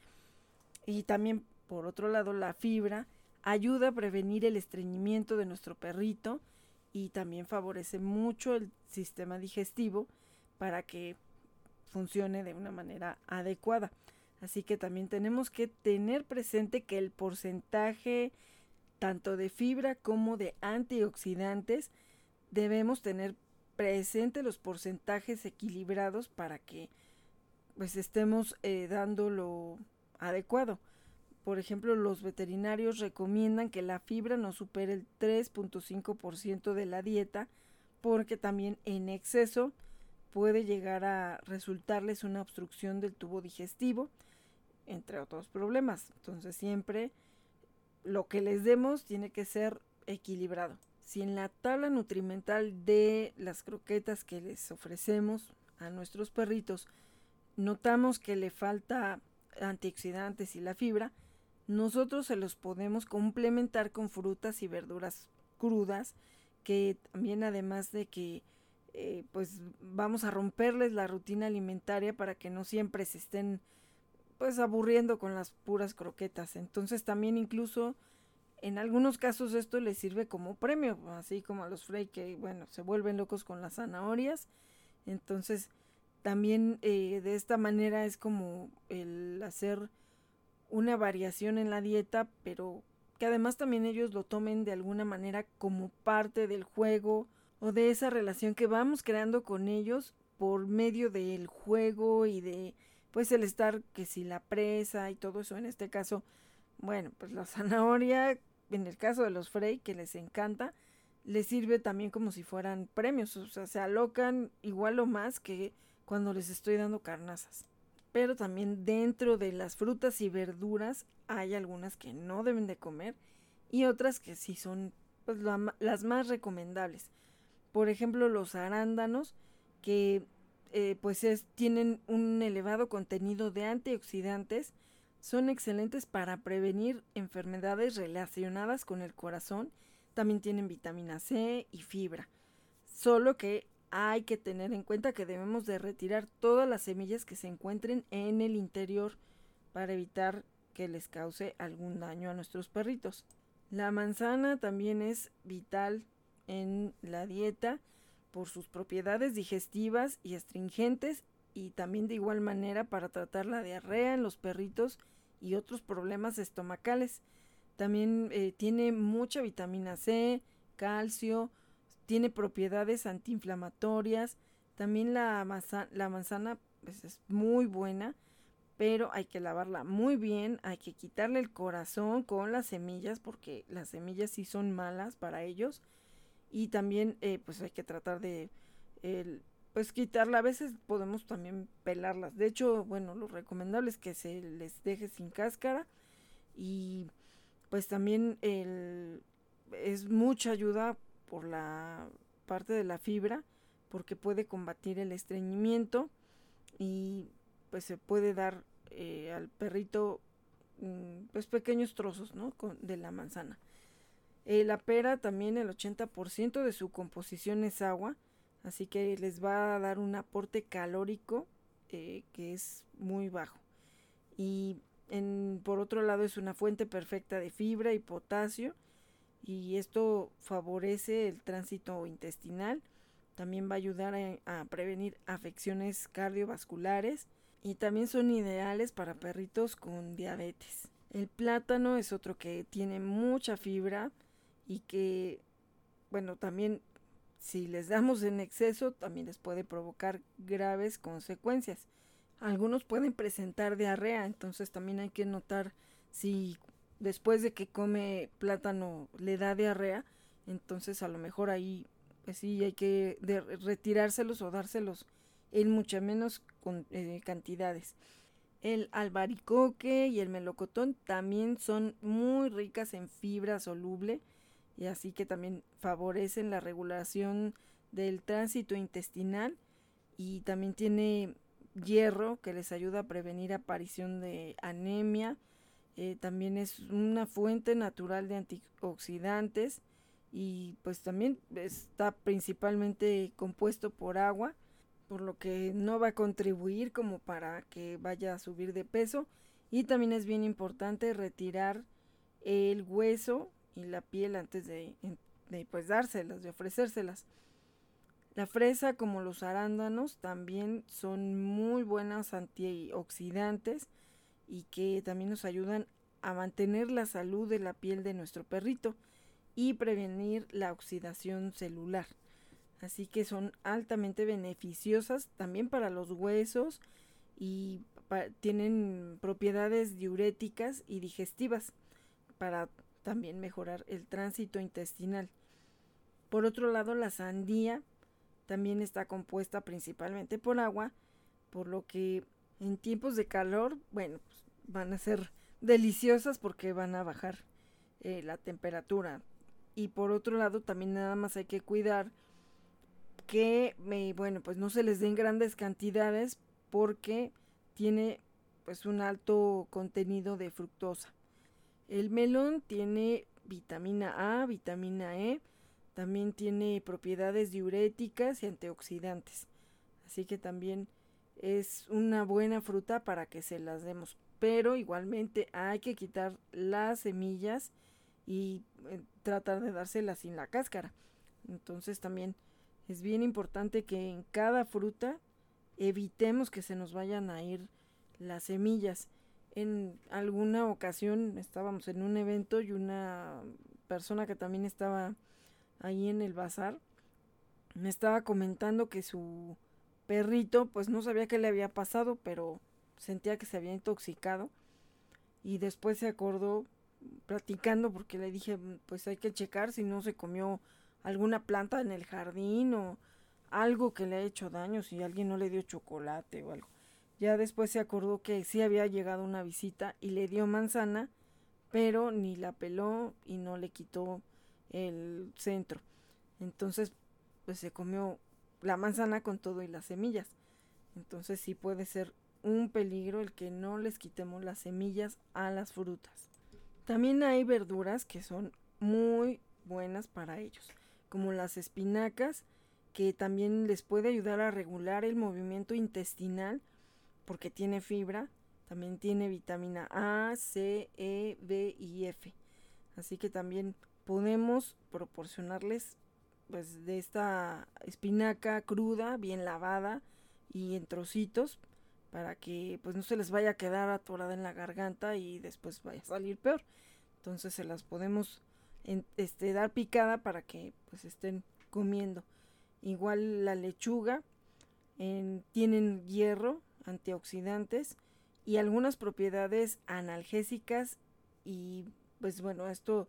A: y también por otro lado, la fibra ayuda a prevenir el estreñimiento de nuestro perrito y también favorece mucho el sistema digestivo para que funcione de una manera adecuada. Así que también tenemos que tener presente que el porcentaje tanto de fibra como de antioxidantes debemos tener presente los porcentajes equilibrados para que pues estemos eh, dando lo adecuado. Por ejemplo, los veterinarios recomiendan que la fibra no supere el 3.5% de la dieta porque también en exceso puede llegar a resultarles una obstrucción del tubo digestivo, entre otros problemas. Entonces siempre lo que les demos tiene que ser equilibrado. Si en la tabla nutrimental de las croquetas que les ofrecemos a nuestros perritos notamos que le falta antioxidantes y la fibra, nosotros se los podemos complementar con frutas y verduras crudas que también además de que eh, pues vamos a romperles la rutina alimentaria para que no siempre se estén pues aburriendo con las puras croquetas. Entonces también incluso en algunos casos esto les sirve como premio, así como a los Frey que bueno, se vuelven locos con las zanahorias. Entonces también eh, de esta manera es como el hacer una variación en la dieta, pero que además también ellos lo tomen de alguna manera como parte del juego o de esa relación que vamos creando con ellos por medio del juego y de pues el estar que si la presa y todo eso. En este caso bueno pues la zanahoria en el caso de los Frey que les encanta les sirve también como si fueran premios. O sea se alocan igual o más que cuando les estoy dando carnazas pero también dentro de las frutas y verduras hay algunas que no deben de comer y otras que sí son pues, las más recomendables. Por ejemplo, los arándanos que eh, pues tienen un elevado contenido de antioxidantes, son excelentes para prevenir enfermedades relacionadas con el corazón, también tienen vitamina C y fibra. Solo que hay que tener en cuenta que debemos de retirar todas las semillas que se encuentren en el interior para evitar que les cause algún daño a nuestros perritos. La manzana también es vital en la dieta por sus propiedades digestivas y astringentes y también de igual manera para tratar la diarrea en los perritos y otros problemas estomacales. También eh, tiene mucha vitamina C, calcio, tiene propiedades antiinflamatorias. También la, la manzana pues, es muy buena, pero hay que lavarla muy bien. Hay que quitarle el corazón con las semillas, porque las semillas sí son malas para ellos. Y también eh, pues hay que tratar de pues quitarla. A veces podemos también pelarlas. De hecho, bueno, lo recomendable es que se les deje sin cáscara. Y pues también es mucha ayuda por la parte de la fibra porque puede combatir el estreñimiento y pues se puede dar eh, al perrito mm, pues pequeños trozos ¿no? de la manzana. Eh, la pera también el 80% de su composición es agua, así que les va a dar un aporte calórico eh, que es muy bajo. Y por otro lado es una fuente perfecta de fibra y potasio y esto favorece el tránsito intestinal. También va a ayudar a, prevenir afecciones cardiovasculares y también son ideales para perritos con diabetes. El plátano es otro que tiene mucha fibra y que, bueno, también si les damos en exceso también les puede provocar graves consecuencias. Algunos pueden presentar diarrea, entonces también hay que notar si después de que come plátano le da diarrea, entonces a lo mejor ahí pues sí hay que retirárselos o dárselos en muchas menos eh, cantidades. El albaricoque y el melocotón también son muy ricas en fibra soluble y así que también favorecen la regulación del tránsito intestinal y también tiene hierro que les ayuda a prevenir aparición de anemia, eh, también es una fuente natural de antioxidantes y pues también está principalmente compuesto por agua, por lo que no va a contribuir como para que vaya a subir de peso y también es bien importante retirar el hueso y la piel antes de, de pues dárselas, de ofrecérselas. La fresa como los arándanos también son muy buenos antioxidantes y que también nos ayudan a mantener la salud de la piel de nuestro perrito y prevenir la oxidación celular. Así que son altamente beneficiosas también para los huesos y tienen propiedades diuréticas y digestivas para también mejorar el tránsito intestinal. Por otro lado, la sandía también está compuesta principalmente por agua, por lo que en tiempos de calor, bueno, pues van a ser deliciosas porque van a bajar eh, la temperatura. Y por otro lado, también nada más hay que cuidar que, bueno, pues no se les den grandes cantidades porque tiene pues un alto contenido de fructosa. El melón tiene vitamina A, vitamina E, también tiene propiedades diuréticas y antioxidantes. Así que también es una buena fruta para que se las demos. Pero igualmente hay que quitar las semillas y eh, tratar de dárselas sin la cáscara. Entonces también es bien importante que en cada fruta evitemos que se nos vayan a ir las semillas. En alguna ocasión estábamos en un evento y una persona que también estaba ahí en el bazar me estaba comentando que su perrito pues no sabía qué le había pasado, pero sentía que se había intoxicado y después se acordó platicando porque le dije pues hay que checar si no se comió alguna planta en el jardín o algo que le ha hecho daño, si alguien no le dio chocolate o algo. Ya después se acordó que sí había llegado una visita y le dio manzana, pero ni la peló y no le quitó el centro. Entonces, pues se comió la manzana con todo y las semillas. Entonces sí puede ser un peligro el que no les quitemos las semillas a las frutas. También hay verduras que son muy buenas para ellos como las espinacas, que también les puede ayudar a regular el movimiento intestinal porque tiene fibra, también tiene vitamina A, C, E, B y F. Así que también podemos proporcionarles pues de esta espinaca cruda, bien lavada y en trocitos para que pues no se les vaya a quedar atorada en la garganta y después vaya a salir peor. Entonces se las podemos este, dar picada para que pues estén comiendo. Igual la lechuga, tienen hierro, antioxidantes y algunas propiedades analgésicas y pues bueno, esto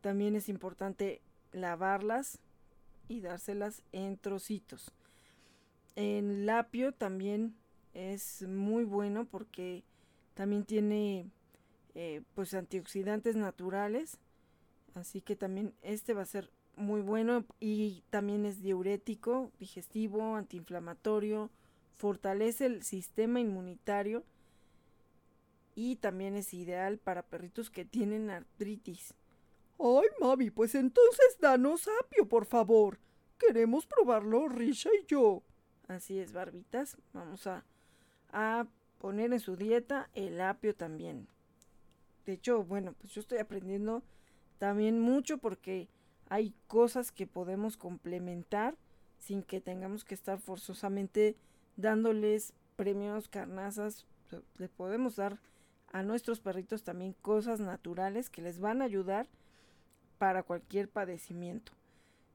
A: también es importante lavarlas y dárselas en trocitos. En lapio también es muy bueno porque también tiene eh, pues antioxidantes naturales Así que también este va a ser muy bueno y también es diurético, digestivo, antiinflamatorio, fortalece el sistema inmunitario y también es ideal para perritos que tienen artritis.
C: Ay, mami, pues entonces danos apio, por favor. Queremos probarlo, Risha y yo.
A: Así es, barbitas. Vamos a, a poner en su dieta el apio también. De hecho, bueno, pues yo estoy aprendiendo también mucho porque hay cosas que podemos complementar sin que tengamos que estar forzosamente dándoles premios, carnazas. Le podemos dar a nuestros perritos también cosas naturales que les van a ayudar para cualquier padecimiento.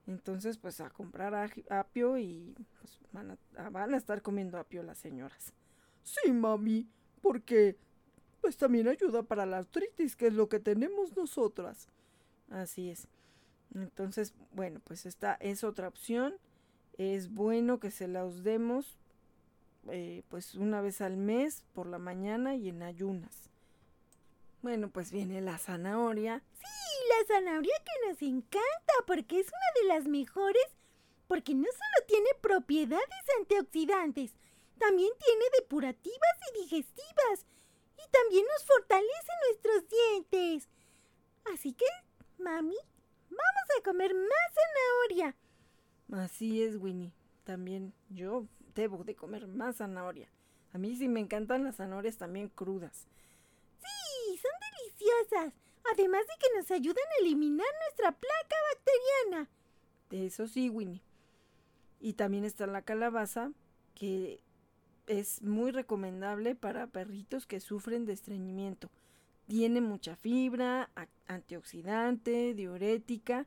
A: Entonces, pues a comprar apio y pues, van, a, van a estar comiendo apio las señoras.
C: Sí, mami, porque pues también ayuda para la artritis, que es lo que tenemos nosotras.
A: Así es. Entonces, bueno, pues esta es otra opción. Es bueno que se las demos eh, pues una vez al mes por la mañana y en ayunas. Bueno, pues viene la zanahoria.
B: Sí, la zanahoria que nos encanta porque es una de las mejores porque no solo tiene propiedades antioxidantes, también tiene depurativas y digestivas y también nos fortalece nuestros dientes. Así que Mami, vamos a comer más zanahoria.
A: Así es, Winnie. También yo debo de comer más zanahoria. A mí sí me encantan las zanahorias también crudas.
B: Además de que nos ayudan a eliminar nuestra placa bacteriana.
A: Eso sí, Winnie. Y también está la calabaza, que es muy recomendable para perritos que sufren de estreñimiento. Tiene mucha fibra, antioxidante, diurética,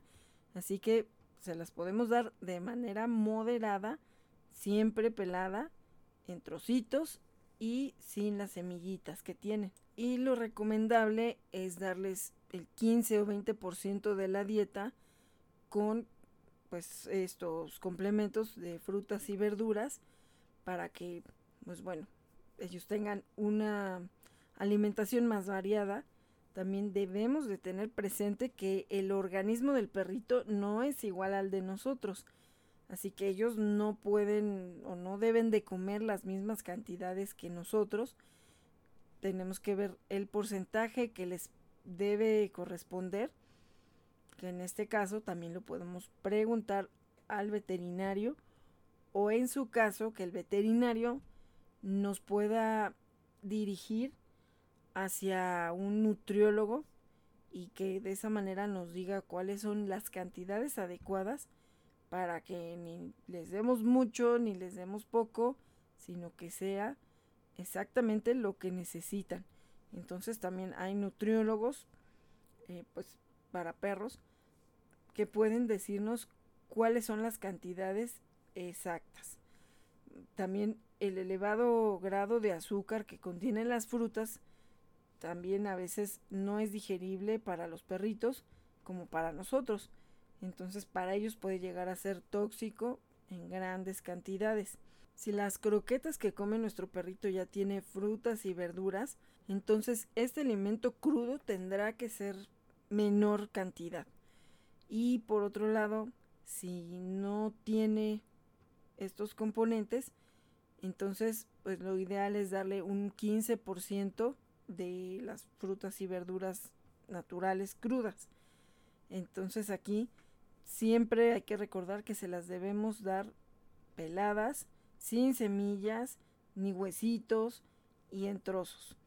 A: así que se las podemos dar de manera moderada, siempre pelada, en trocitos y sin las semillitas que tienen. Y lo recomendable es darles el 15 o 20% de la dieta con pues estos complementos de frutas y verduras para que pues bueno ellos tengan una alimentación más variada, también debemos de tener presente que el organismo del perrito no es igual al de nosotros. Así que ellos no pueden o no deben de comer las mismas cantidades que nosotros. Tenemos que ver el porcentaje que les debe corresponder. que en este caso también lo podemos preguntar al veterinario o en su caso que el veterinario nos pueda dirigir hacia un nutriólogo y que de esa manera nos diga cuáles son las cantidades adecuadas para que ni les demos mucho ni les demos poco, sino que sea exactamente lo que necesitan. Entonces también hay nutriólogos, eh, pues para perros, que pueden decirnos cuáles son las cantidades exactas. También el elevado grado de azúcar que contienen las frutas también a veces no es digerible para los perritos como para nosotros. Entonces para ellos puede llegar a ser tóxico en grandes cantidades. Si las croquetas que come nuestro perrito ya tiene frutas y verduras, entonces este alimento crudo tendrá que ser menor cantidad. Y por otro lado, si no tiene estos componentes, entonces pues lo ideal es darle un 15% de las frutas y verduras naturales crudas. Entonces aquí siempre hay que recordar que se las debemos dar peladas, sin semillas, ni huesitos y en trozos.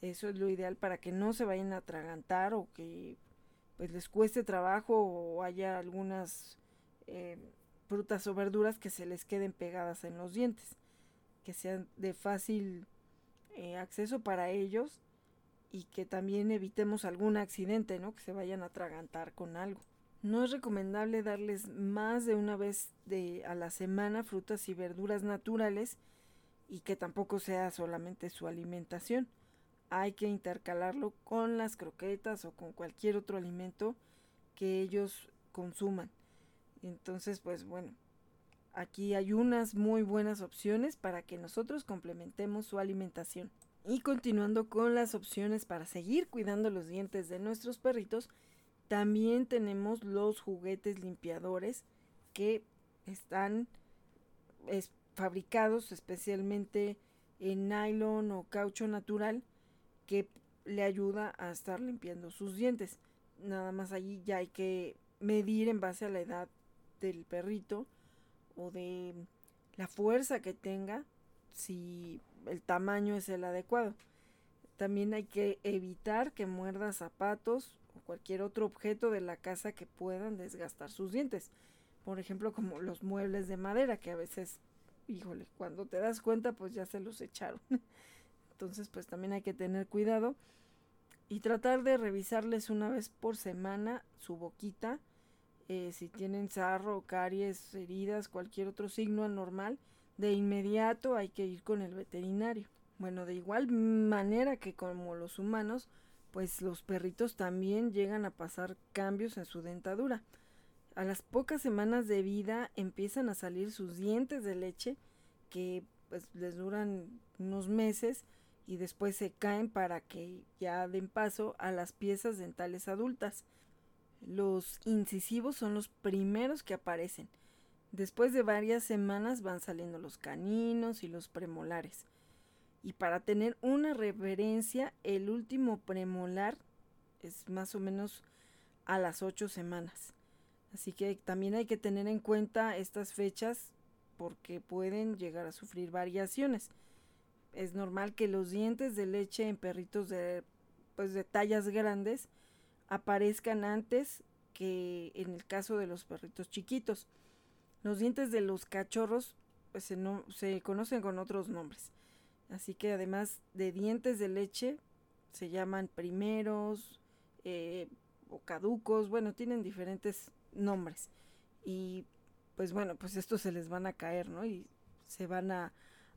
A: Eso es lo ideal para que no se vayan a atragantar o que pues les cueste trabajo o haya algunas eh, frutas o verduras que se les queden pegadas en los dientes, que sean de fácil eh, acceso para ellos y que también evitemos algún accidente, ¿no? Que se vayan a atragantar con algo. No es recomendable darles más de una vez de, a la semana frutas y verduras naturales y que tampoco sea solamente su alimentación hay que intercalarlo con las croquetas o con cualquier otro alimento que ellos consuman. Entonces, pues bueno, aquí hay unas muy buenas opciones para que nosotros complementemos su alimentación. Y continuando con las opciones para seguir cuidando los dientes de nuestros perritos, también tenemos los juguetes limpiadores que están fabricados especialmente en nylon o caucho natural que le ayuda a estar limpiando sus dientes. Nada más allí ya hay que medir en base a la edad del perrito o de la fuerza que tenga, si el tamaño es el adecuado. También hay que evitar que muerda zapatos cualquier otro objeto de la casa que puedan desgastar sus dientes. Por ejemplo, como los muebles de madera que a veces, híjole, cuando te das cuenta pues ya se los echaron. Entonces, pues también hay que tener cuidado y tratar de revisarles una vez por semana su boquita. Eh, si tienen sarro, caries, heridas, cualquier otro signo anormal, de inmediato hay que ir con el veterinario. Bueno, de igual manera que como los humanos, pues los perritos también llegan a pasar cambios en su dentadura. A las pocas semanas de vida empiezan a salir sus dientes de leche que pues les duran unos meses y después se caen para que ya den paso a las piezas dentales adultas. Los incisivos son los primeros que aparecen. Después de varias semanas van saliendo los caninos y los premolares. Y para tener una referencia, el último premolar es más o menos a las ocho semanas. Así que también hay que tener en cuenta estas fechas porque pueden llegar a sufrir variaciones es normal que los dientes de leche en perritos de, pues, de tallas grandes aparezcan antes que en el caso de los perritos chiquitos. Los dientes de los cachorros pues, se, no, se conocen con otros nombres. Así que además de dientes de leche, se llaman primeros eh, o caducos, bueno, tienen diferentes nombres. Y pues bueno, pues estos se les van a caer, ¿no? Y se van a,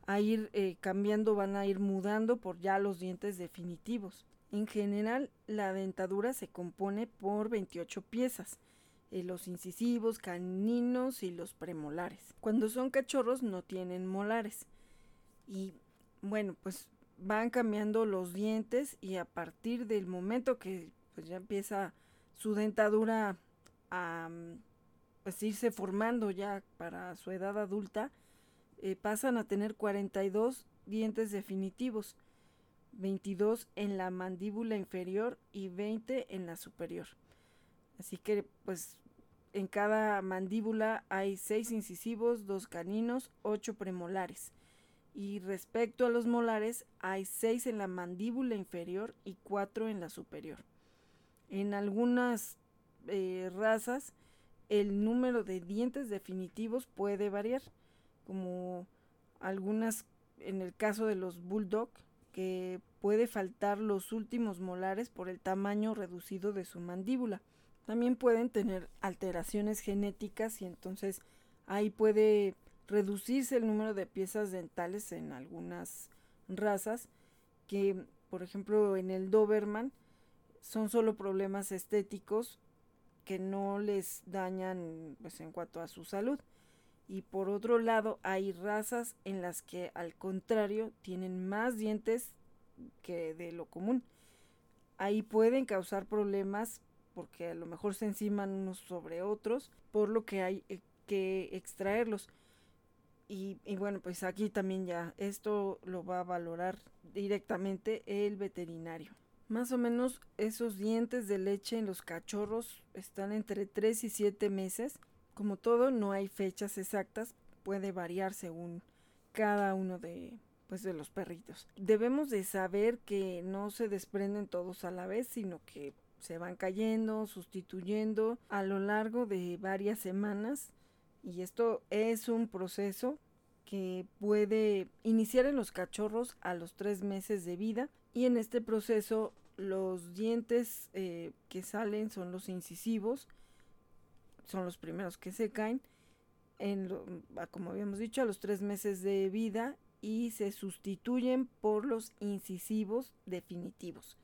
A: a ir eh, cambiando, van a ir mudando por ya los dientes definitivos. En general, la dentadura se compone por 28 piezas, eh, los incisivos, caninos y los premolares. Cuando son cachorros no tienen molares. Y bueno, pues van cambiando los dientes y a partir del momento que pues ya empieza su dentadura a pues irse formando ya para su edad adulta, eh, pasan a tener 42 dientes definitivos, 22 en la mandíbula inferior y 20 en la superior. Así que pues en cada mandíbula hay seis incisivos, dos caninos, ocho premolares. Y respecto a los molares, hay seis en la mandíbula inferior y cuatro en la superior. En algunas eh, razas, el número de dientes definitivos puede variar, como algunas, en el caso de los bulldog, que puede faltar los últimos molares por el tamaño reducido de su mandíbula. También pueden tener alteraciones genéticas y entonces ahí puede reducirse el número de piezas dentales en algunas razas que, por ejemplo, en el Doberman son solo problemas estéticos que no les dañan pues, en cuanto a su salud. Y por otro lado, hay razas en las que al contrario tienen más dientes que de lo común. Ahí pueden causar problemas porque a lo mejor se enciman unos sobre otros, por lo que hay eh, que extraerlos. Y, bueno, pues aquí también ya esto lo va a valorar directamente el veterinario. Más o menos esos dientes de leche en los cachorros están entre 3 y 7 meses. Como todo, no hay fechas exactas, puede variar según cada uno de, pues, de los perritos. Debemos de saber que no se desprenden todos a la vez, sino que se van cayendo, sustituyendo a lo largo de varias semanas y esto es un proceso que puede iniciar en los cachorros a los tres meses de vida y en este proceso los dientes eh, que salen son los incisivos, son los primeros que se caen, en como habíamos dicho, a los tres meses de vida y se sustituyen por los incisivos definitivos.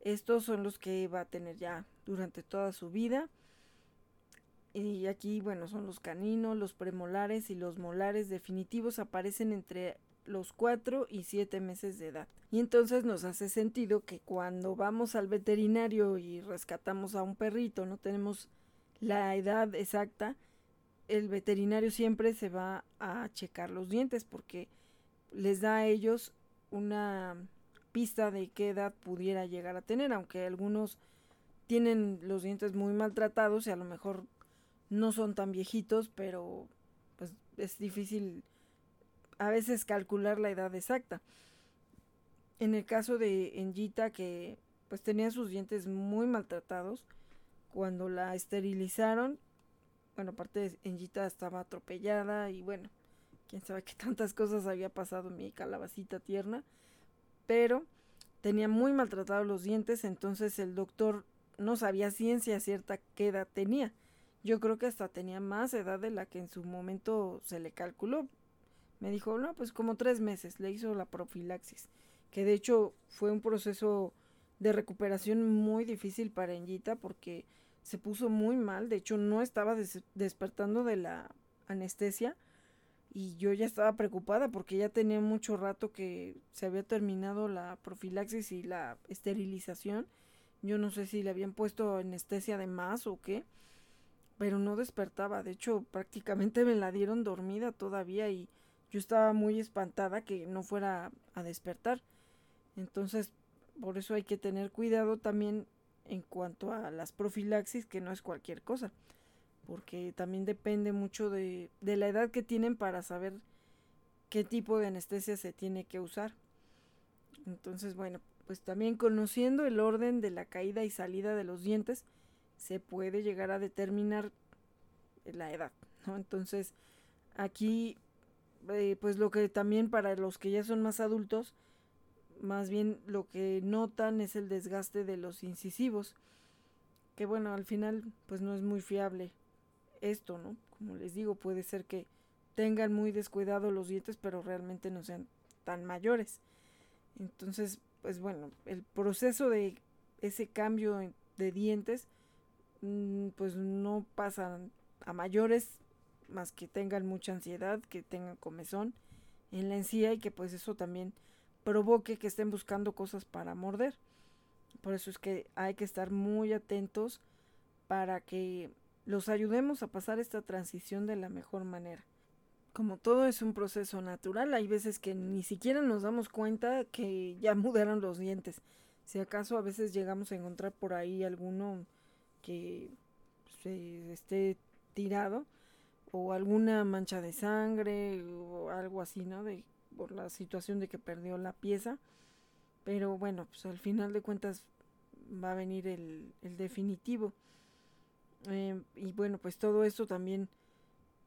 A: Estos son los que va a tener ya durante toda su vida y aquí, bueno, son los caninos, los premolares y los molares definitivos aparecen entre los 4 y 7 meses de edad. Y entonces nos hace sentido que cuando vamos al veterinario y rescatamos a un perrito, no tenemos la edad exacta, el veterinario siempre se va a checar los dientes porque les da a ellos una pista de qué edad pudiera llegar a tener, aunque algunos tienen los dientes muy maltratados y a lo mejor no son tan viejitos, pero pues es difícil a veces calcular la edad exacta. En el caso de Engita que pues tenía sus dientes muy maltratados, cuando la esterilizaron, bueno, aparte de Engita estaba atropellada y bueno, quién sabe qué tantas cosas había pasado mi calabacita tierna, pero tenía muy maltratados los dientes, entonces el doctor no sabía ciencia cierta qué edad tenía. Yo creo que hasta tenía más edad de la que en su momento se le calculó. Me dijo, no, pues como tres meses, le hizo la profilaxis, que de hecho fue un proceso de recuperación muy difícil para Engita porque se puso muy mal, de hecho no estaba despertando de la anestesia y yo ya estaba preocupada porque ya tenía mucho rato que se había terminado la profilaxis y la esterilización. Yo no sé si le habían puesto anestesia de más o qué pero no despertaba. De hecho, prácticamente me la dieron dormida todavía y yo estaba muy espantada que no fuera a despertar. Entonces, por eso hay que tener cuidado también en cuanto a las profilaxis, que no es cualquier cosa, porque también depende mucho de, de la edad que tienen para saber qué tipo de anestesia se tiene que usar. Entonces, bueno, pues también conociendo el orden de la caída y salida de los dientes, se puede llegar a determinar la edad, ¿no? Entonces, aquí, eh, pues lo que también para los que ya son más adultos, más bien lo que notan es el desgaste de los incisivos, que bueno, al final, pues no es muy fiable esto, ¿no? Como les digo, puede ser que tengan muy descuidado los dientes, pero realmente no sean tan mayores. Entonces, pues bueno, el proceso de ese cambio de dientes, pues no pasan a mayores más que tengan mucha ansiedad, que tengan comezón en la encía y que pues eso también provoque que estén buscando cosas para morder. Por eso es que hay que estar muy atentos para que los ayudemos a pasar esta transición de la mejor manera. Como todo es un proceso natural, hay veces que ni siquiera nos damos cuenta que ya mudaron los dientes. Si acaso a veces llegamos a encontrar por ahí alguno que esté tirado o alguna mancha de sangre o algo así, ¿no? De, por la situación de que perdió la pieza. Pero bueno, pues al final de cuentas va a venir el, definitivo. Em, y bueno, pues todo esto también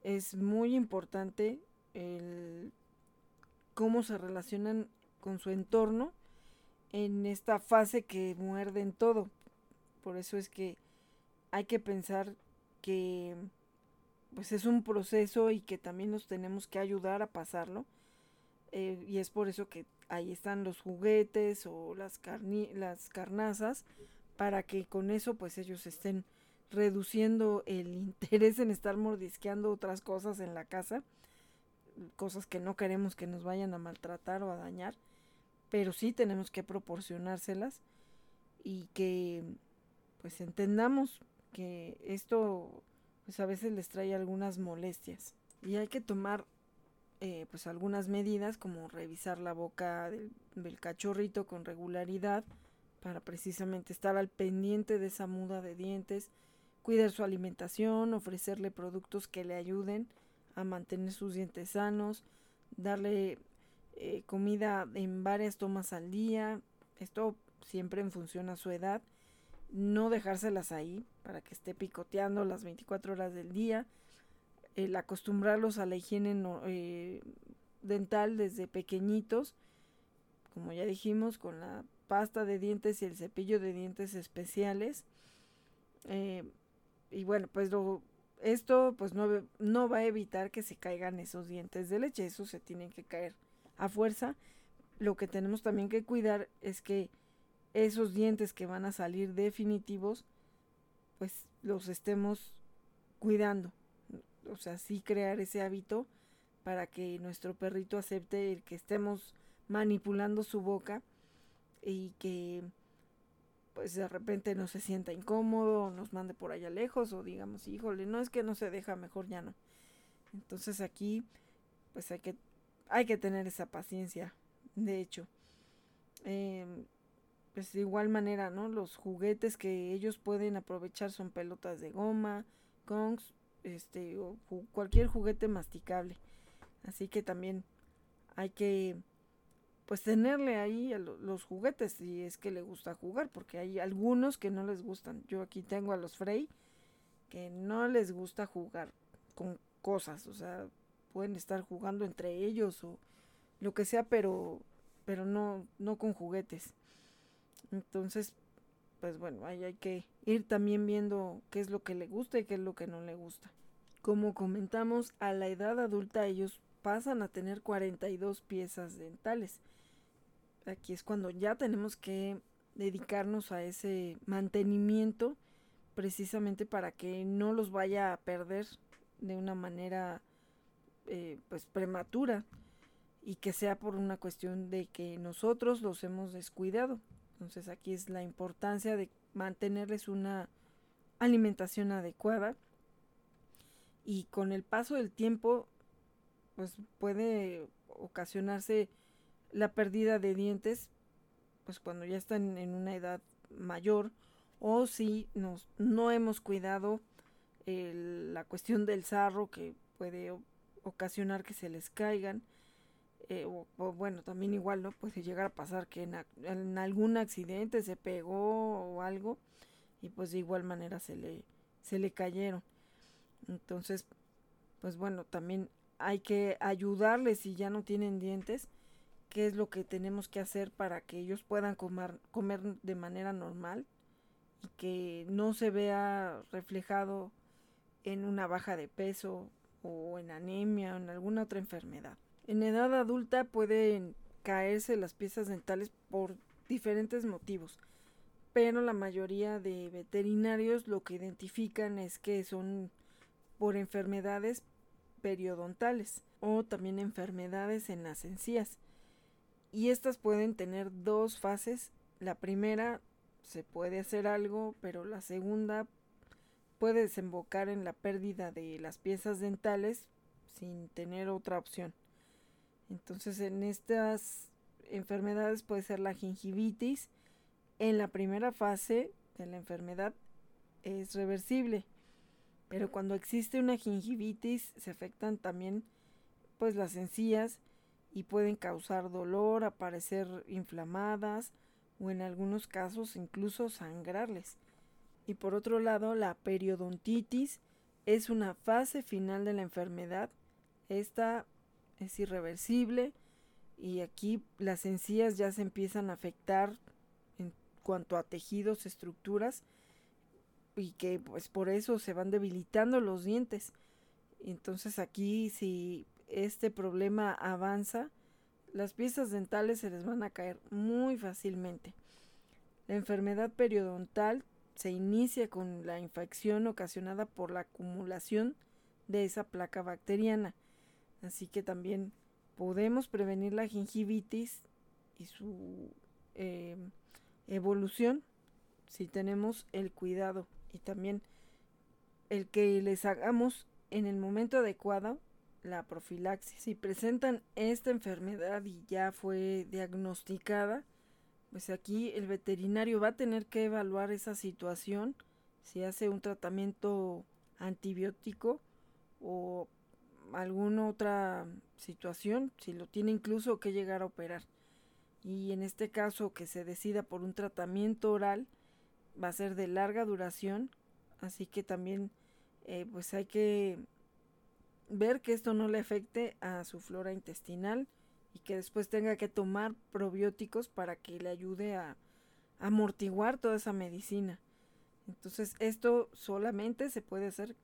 A: es muy importante el cómo se relacionan con su entorno en esta fase que muerden todo. Por eso es que hay que pensar que pues es un proceso y que también nos tenemos que ayudar a pasarlo. Eh, y es por eso que ahí están los juguetes o las, las carnazas para que con eso pues ellos estén reduciendo el interés en estar mordisqueando otras cosas en la casa, cosas que no queremos que nos vayan a maltratar o a dañar, pero sí tenemos que proporcionárselas y que pues entendamos que esto pues a veces les trae algunas molestias. Y hay que tomar eh, pues algunas medidas como revisar la boca del, cachorrito con regularidad para precisamente estar al pendiente de esa muda de dientes, cuidar su alimentación, ofrecerle productos que le ayuden a mantener sus dientes sanos, darle eh, comida en varias tomas al día, esto siempre en función a su edad, no dejárselas ahí para que esté picoteando las 24 horas del día, el acostumbrarlos a la higiene eh, dental desde pequeñitos, como ya dijimos, con la pasta de dientes y el cepillo de dientes especiales. Eh, y bueno, pues esto pues no, no va a evitar que se caigan esos dientes de leche, eso se tienen que caer a fuerza. Lo que tenemos también que cuidar es que esos dientes que van a salir definitivos, pues los estemos cuidando o sea, sí crear ese hábito para que nuestro perrito acepte el que estemos manipulando su boca y que pues de repente no se sienta incómodo nos mande por allá lejos o digamos, híjole, no es que no se deja, mejor ya no. Entonces aquí pues hay que, hay que tener esa paciencia, de hecho. Em, pues de igual manera, ¿no? Los juguetes que ellos pueden aprovechar son pelotas de goma, kongs, este, o cualquier juguete masticable. Así que también hay que pues tenerle ahí a los juguetes si es que le gusta jugar, porque hay algunos que no les gustan. Yo aquí tengo a los Frey que no les gusta jugar con cosas, o sea, pueden estar jugando entre ellos o lo que sea, pero pero no no con juguetes. Entonces, pues bueno, ahí hay que ir también viendo qué es lo que le gusta y qué es lo que no le gusta. Como comentamos, a la edad adulta ellos pasan a tener 42 piezas dentales. Aquí es cuando ya tenemos que dedicarnos a ese mantenimiento precisamente para que no los vaya a perder de una manera eh, pues prematura y que sea por una cuestión de que nosotros los hemos descuidado. Entonces aquí es la importancia de mantenerles una alimentación adecuada. Y con el paso del tiempo pues puede ocasionarse la pérdida de dientes pues cuando ya están en una edad mayor o si nos, no hemos cuidado la cuestión del sarro que puede ocasionar que se les caigan eh, o, bueno, también igual, ¿no? Puede llegar a pasar que en, algún accidente se pegó o algo y pues de igual manera se le, se le cayeron. Entonces, pues bueno, también hay que ayudarles si ya no tienen dientes, qué es lo que tenemos que hacer para que ellos puedan comer, comer de manera normal y que no se vea reflejado en una baja de peso o en anemia o en alguna otra enfermedad. En edad adulta pueden caerse las piezas dentales por diferentes motivos, pero la mayoría de veterinarios lo que identifican es que son por enfermedades periodontales o también enfermedades en las encías. Y estas pueden tener dos fases. La primera se puede hacer algo, pero la segunda puede desembocar en la pérdida de las piezas dentales sin tener otra opción. Entonces en estas enfermedades puede ser la gingivitis. En la primera fase de la enfermedad es reversible. Pero cuando existe una gingivitis se afectan también pues las encías y pueden causar dolor, aparecer inflamadas o en algunos casos incluso sangrarles. Y por otro lado, la periodontitis es una fase final de la enfermedad. Esta es irreversible y aquí las encías ya se empiezan a afectar en cuanto a tejidos, estructuras y que pues por eso se van debilitando los dientes. Entonces aquí si este problema avanza, las piezas dentales se les van a caer muy fácilmente. La enfermedad periodontal se inicia con la infección ocasionada por la acumulación de esa placa bacteriana. Así que también podemos prevenir la gingivitis y su eh, evolución si tenemos el cuidado y también el que les hagamos en el momento adecuado la profilaxis. Si presentan esta enfermedad y ya fue diagnosticada, pues aquí el veterinario va a tener que evaluar esa situación, si hace un tratamiento antibiótico o alguna otra situación, si lo tiene incluso que llegar a operar. Y en este caso que se decida por un tratamiento oral, va a ser de larga duración, así que también eh, pues hay que ver que esto no le afecte a su flora intestinal y que después tenga que tomar probióticos para que le ayude a, amortiguar toda esa medicina. Entonces esto solamente se puede hacer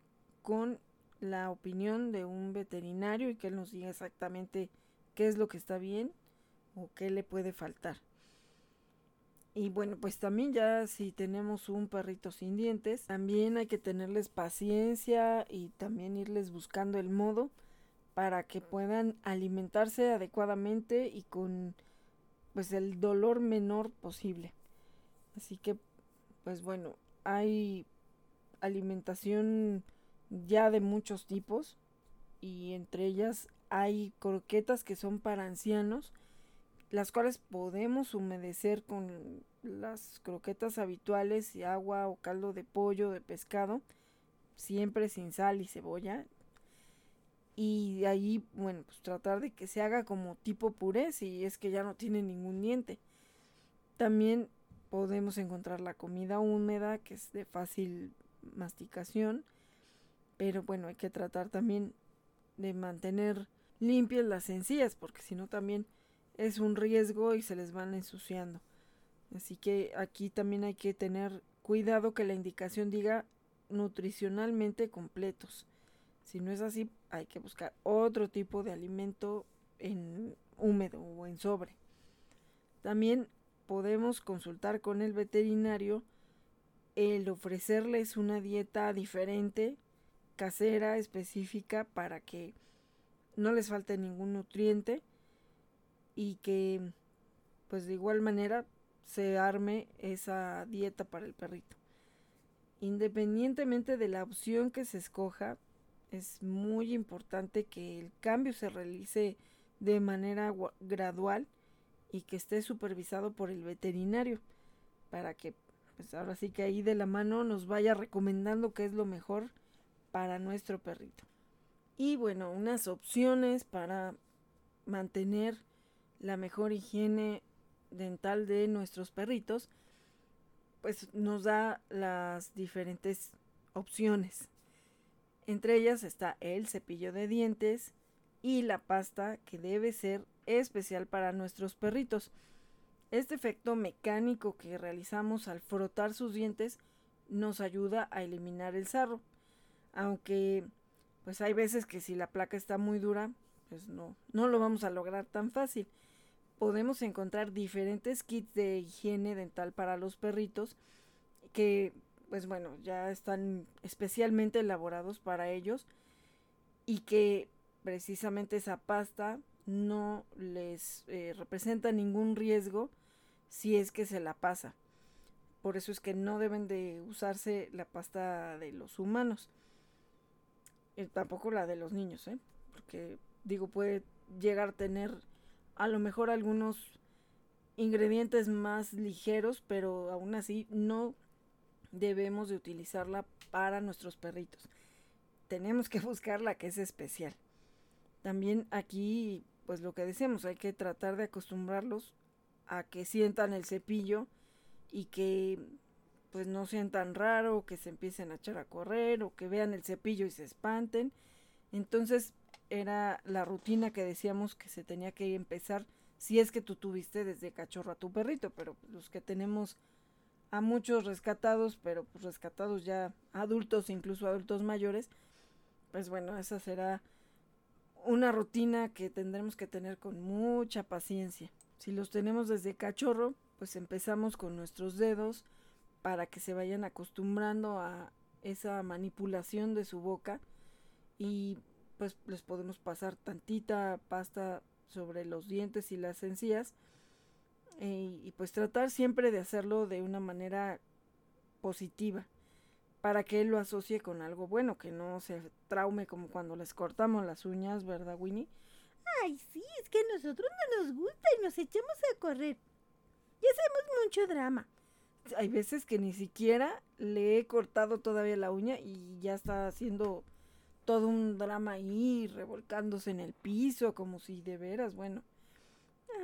A: con la opinión de un veterinario y que él nos diga exactamente qué es lo que está bien o qué le puede faltar. Y bueno, pues también ya si tenemos un perrito sin dientes, también hay que tenerles paciencia y también irles buscando el modo para que puedan alimentarse adecuadamente y con pues el dolor menor posible. Así que pues bueno, hay alimentación ya de muchos tipos y entre ellas hay croquetas que son para ancianos las cuales podemos humedecer con las croquetas habituales y agua o caldo de pollo, de pescado, siempre sin sal y cebolla. Y de ahí, bueno, pues tratar de que se haga como tipo puré si es que ya no tiene ningún diente. También podemos encontrar la comida húmeda que es de fácil masticación, pero bueno, hay que tratar también de mantener limpias las encías porque si no también es un riesgo y se les van ensuciando. Así que aquí también hay que tener cuidado que la indicación diga nutricionalmente completos. Si no es así, hay que buscar otro tipo de alimento en húmedo o en sobre. También podemos consultar con el veterinario el ofrecerles una dieta diferente, casera, específica, para que no les falte ningún nutriente y que pues de igual manera se arme esa dieta para el perrito. Independientemente de la opción que se escoja, es muy importante que el cambio se realice de manera gradual y que esté supervisado por el veterinario para que pues ahora sí que ahí de la mano nos vaya recomendando qué es lo mejor para nuestro perrito. Y bueno, unas opciones para mantener la mejor higiene dental de nuestros perritos, pues nos da las diferentes opciones. Entre ellas está el cepillo de dientes y la pasta que debe ser especial para nuestros perritos. Este efecto mecánico que realizamos al frotar sus dientes nos ayuda a eliminar el sarro. Aunque pues hay veces que si la placa está muy dura, pues no, no lo vamos a lograr tan fácil podemos encontrar diferentes kits de higiene dental para los perritos que pues bueno ya están especialmente elaborados para ellos y que precisamente esa pasta no les eh, representa ningún riesgo si es que se la pasa. Por eso es que no deben de usarse la pasta de los humanos. Eh, tampoco la de los niños, ¿eh? Porque digo, puede llegar a tener a lo mejor algunos ingredientes más ligeros, pero aún así no debemos de utilizarla para nuestros perritos. Tenemos que buscar la que es especial. También aquí, pues lo que decimos, hay que tratar de acostumbrarlos a que sientan el cepillo y que pues no sean tan raro, que se empiecen a echar a correr o que vean el cepillo y se espanten. Entonces era la rutina que decíamos que se tenía que empezar si es que tú tuviste desde cachorro a tu perrito, pero los que tenemos a muchos rescatados, pero pues rescatados ya adultos, incluso adultos mayores, pues bueno, esa será una rutina que tendremos que tener con mucha paciencia. Si los tenemos desde cachorro, pues empezamos con nuestros dedos para que se vayan acostumbrando a esa manipulación de su boca y pues les podemos pasar tantita pasta sobre los dientes y las encías eh, y pues tratar siempre de hacerlo de una manera positiva para que él lo asocie con algo bueno, que no se traume como cuando les cortamos las uñas, ¿verdad, Winnie?
B: Ay, sí, es que a nosotros no nos gusta y nos echamos a correr. Y hacemos mucho drama.
A: Hay veces que ni siquiera le he cortado todavía la uña y ya está haciendo todo un drama ahí, revolcándose en el piso, como si de veras, bueno.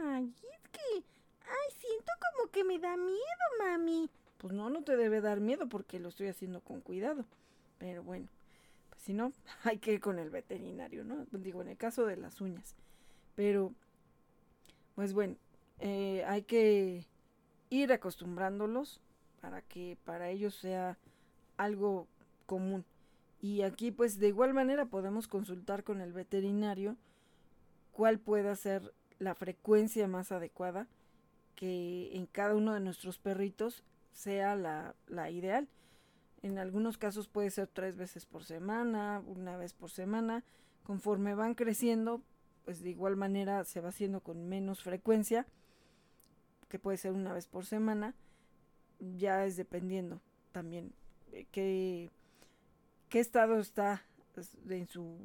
B: Ay, es que... Ay, siento como que me da miedo, mami.
A: Pues no, no te debe dar miedo porque lo estoy haciendo con cuidado. Pero bueno, pues si no, hay que ir con el veterinario, ¿no? Digo, en el caso de las uñas. Pero, pues bueno, eh, hay que ir acostumbrándolos para que para ellos sea algo común. Y aquí pues de igual manera podemos consultar con el veterinario cuál pueda ser la frecuencia más adecuada que en cada uno de nuestros perritos sea la, la ideal. En algunos casos puede ser tres veces por semana, una vez por semana. Conforme van creciendo, pues de igual manera se va haciendo con menos frecuencia, que puede ser una vez por semana. Ya es dependiendo también qué qué estado está de, su,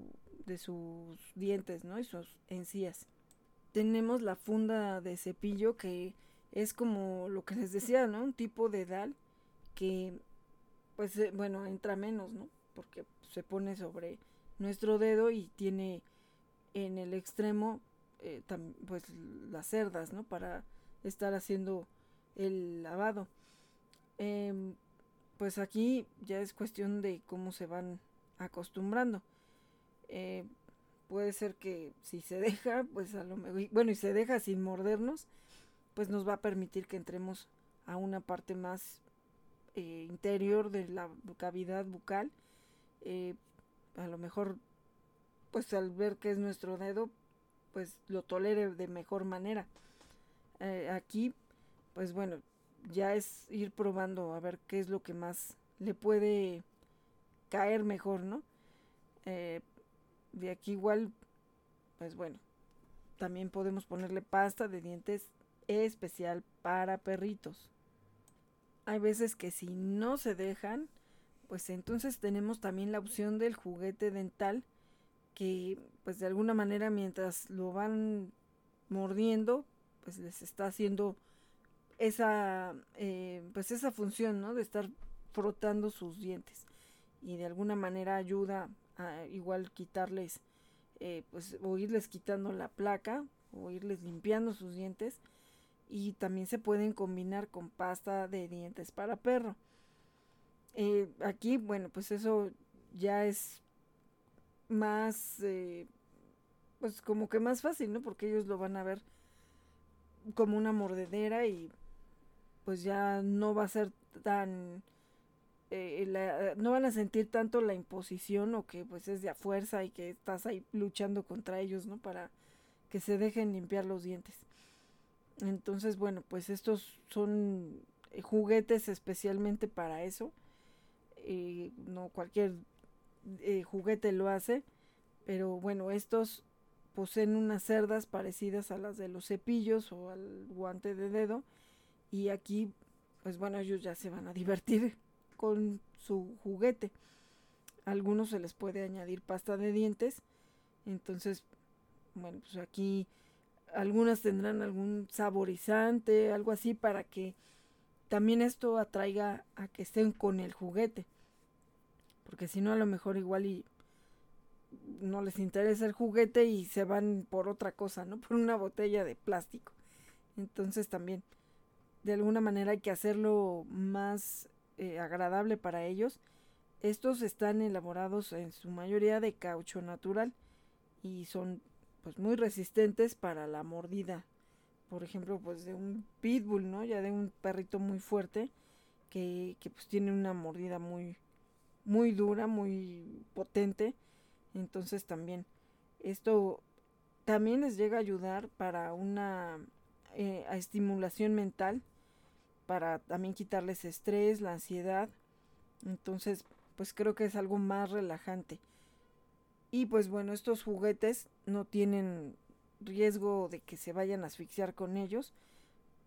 A: de sus dientes, ¿no? Y sus encías. Tenemos la funda de cepillo que es como lo que les decía, ¿no? Un tipo de dal que, pues, eh, bueno, entra menos, ¿no? Porque se pone sobre nuestro dedo y tiene en el extremo, eh, pues, las cerdas, ¿no? Para estar haciendo el lavado. Em, pues aquí ya es cuestión de cómo se van acostumbrando. Eh, puede ser que si se deja, pues a lo mejor, bueno, y se deja sin mordernos, pues nos va a permitir que entremos a una parte más eh, interior de la cavidad bucal. Eh, a lo mejor, pues al ver que es nuestro dedo, pues lo tolere de mejor manera. Aquí, pues bueno, ya es ir probando a ver qué es lo que más le puede caer mejor, ¿no? Eh, de aquí igual, pues bueno, también podemos ponerle pasta de dientes especial para perritos. Hay veces que si no se dejan, pues entonces tenemos también la opción del juguete dental que pues de alguna manera mientras lo van mordiendo, pues les está haciendo esa, eh, pues esa función, ¿no? De estar frotando sus dientes y de alguna manera ayuda a igual quitarles, eh, pues o irles quitando la placa o irles limpiando sus dientes y también se pueden combinar con pasta de dientes para perro. Eh, aquí, bueno, pues eso ya es más, pues como que más fácil, ¿no? Porque ellos lo van a ver como una mordedera y pues ya no va a ser tan eh, no van a sentir tanto la imposición o que pues es de a fuerza y que estás ahí luchando contra ellos, ¿no? Para que se dejen limpiar los dientes. Entonces, bueno, pues estos son eh, juguetes especialmente para eso. Eh, no cualquier juguete lo hace, pero bueno, estos poseen unas cerdas parecidas a las de los cepillos o al guante de dedo y aquí, pues bueno, ellos ya se van a divertir con su juguete. A algunos se les puede añadir pasta de dientes. Entonces, bueno, pues aquí algunas tendrán algún saborizante, algo así para que también esto atraiga a que estén con el juguete. Porque si no, a lo mejor igual y no les interesa el juguete y se van por otra cosa, ¿no? Por una botella de plástico. Entonces también, de alguna manera hay que hacerlo más eh, agradable para ellos. Estos están elaborados en su mayoría de caucho natural y son pues muy resistentes para la mordida. Por ejemplo, pues de un pitbull, ¿no? Ya de un perrito muy fuerte que, que pues tiene una mordida muy muy dura, muy potente. Entonces también esto también les llega a ayudar para una eh, estimulación mental, para también quitarles estrés, la ansiedad. Entonces, pues creo que es algo más relajante. Y pues bueno, estos juguetes no tienen riesgo de que se vayan a asfixiar con ellos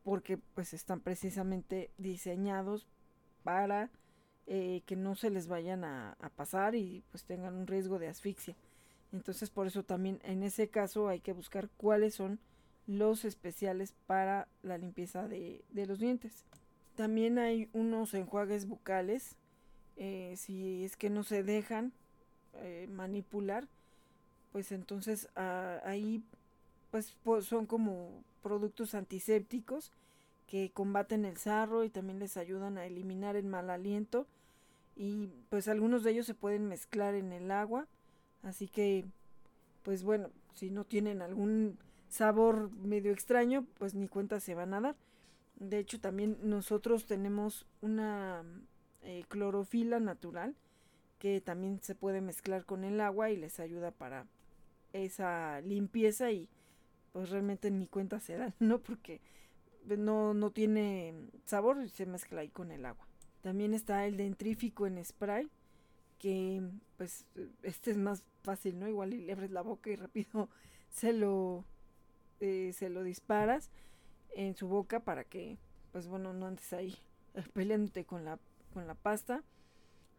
A: porque pues están precisamente diseñados para eh, que no se les vayan a, pasar y pues tengan un riesgo de asfixia. Entonces por eso también en ese caso hay que buscar cuáles son los especiales para la limpieza de, de los dientes. También hay unos enjuagues bucales, eh, si es que no se dejan eh, manipular, pues entonces ah, ahí pues son como productos antisépticos que combaten el sarro y también les ayudan a eliminar el mal aliento. Y pues algunos de ellos se pueden mezclar en el agua. Así que pues bueno si no tienen algún sabor medio extraño pues ni cuenta se van a dar. De hecho también nosotros tenemos una eh, clorofila natural que también se puede mezclar con el agua y les ayuda para esa limpieza y pues realmente ni cuenta se dan, ¿no? Porque no, no tiene sabor y se mezcla ahí con el agua. También está el dentrífico en spray, que pues este es más fácil, ¿no? Igual le abres la boca y rápido se lo, eh, se lo disparas en su boca para que, pues bueno, no andes ahí peleándote con la, con la pasta.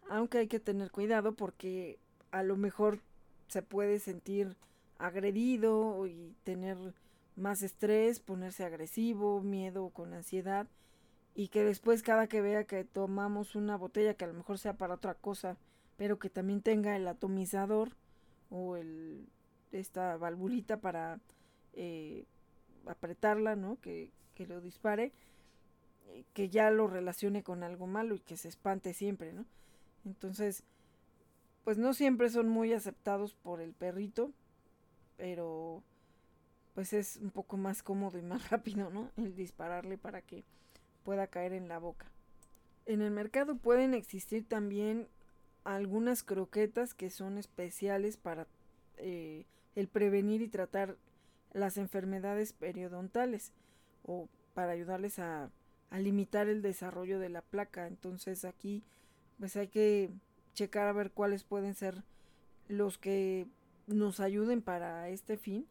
A: Aunque hay que tener cuidado porque a lo mejor se puede sentir agredido y tener más estrés, ponerse agresivo, miedo con ansiedad y que después cada que vea que tomamos una botella que a lo mejor sea para otra cosa, pero que también tenga el atomizador o el esta valvulita para eh, apretarla, ¿no? Que, que lo dispare, eh, que ya lo relacione con algo malo y que se espante siempre, ¿no? Entonces, pues no siempre son muy aceptados por el perrito, pero pues es un poco más cómodo y más rápido, ¿no? El dispararle para que pueda caer en la boca. En el mercado pueden existir también algunas croquetas que son especiales para eh, el prevenir y tratar las enfermedades periodontales o para ayudarles a, a, limitar el desarrollo de la placa. Entonces aquí pues hay que checar a ver cuáles pueden ser los que nos ayuden para este fin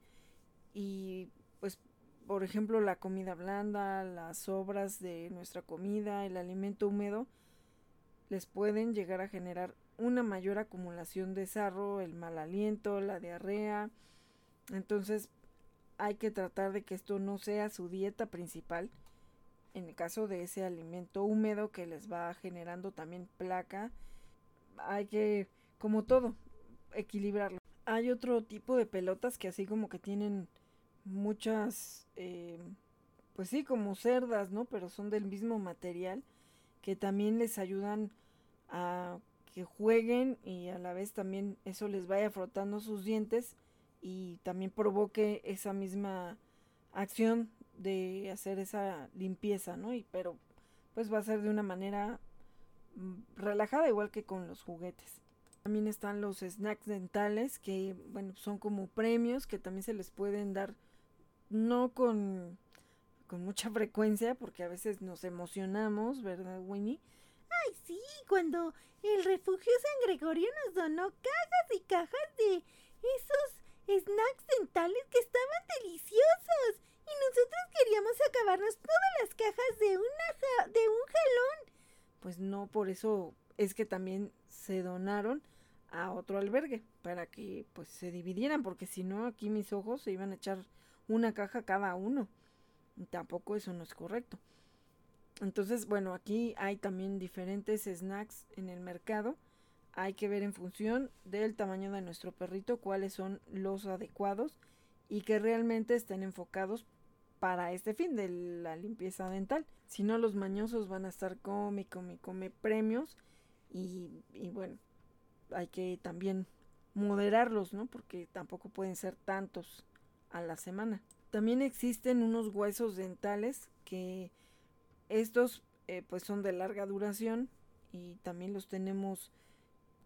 A: y pues por ejemplo, la comida blanda, las sobras de nuestra comida, el alimento húmedo, les pueden llegar a generar una mayor acumulación de sarro, el mal aliento, la diarrea. Entonces hay que tratar de que esto no sea su dieta principal. En el caso de ese alimento húmedo que les va generando también placa, hay que, como todo, equilibrarlo. Hay otro tipo de pelotas que así como que tienen muchas, eh, pues sí, como cerdas, ¿no? Pero son del mismo material que también les ayudan a que jueguen y a la vez también eso les vaya frotando sus dientes y también provoque esa misma acción de hacer esa limpieza, ¿no? Y pero pues va a ser de una manera mm, relajada igual que con los juguetes. También están los snacks dentales que bueno, son como premios que también se les pueden dar no con, con mucha frecuencia, porque a veces nos emocionamos, ¿verdad, Winnie?
B: Ay, sí, cuando el refugio San Gregorio nos donó cajas y cajas de esos snacks dentales que estaban deliciosos. Y nosotros queríamos acabarnos todas las cajas de, una de un jalón.
A: Pues no, por eso es que también se donaron a otro albergue, para que pues se dividieran, porque si no aquí mis ojos se iban a echar una caja cada uno. Tampoco eso no es correcto. Entonces, bueno, aquí hay también diferentes snacks en el mercado. Hay que ver en función del tamaño de nuestro perrito cuáles son los adecuados y que realmente estén enfocados para este fin de la limpieza dental. Si no, los mañosos van a estar come, come, come premios y, y bueno, hay que también moderarlos, ¿no? Porque tampoco pueden ser tantos a la semana. También existen unos huesos dentales que estos eh, pues son de larga duración y también los tenemos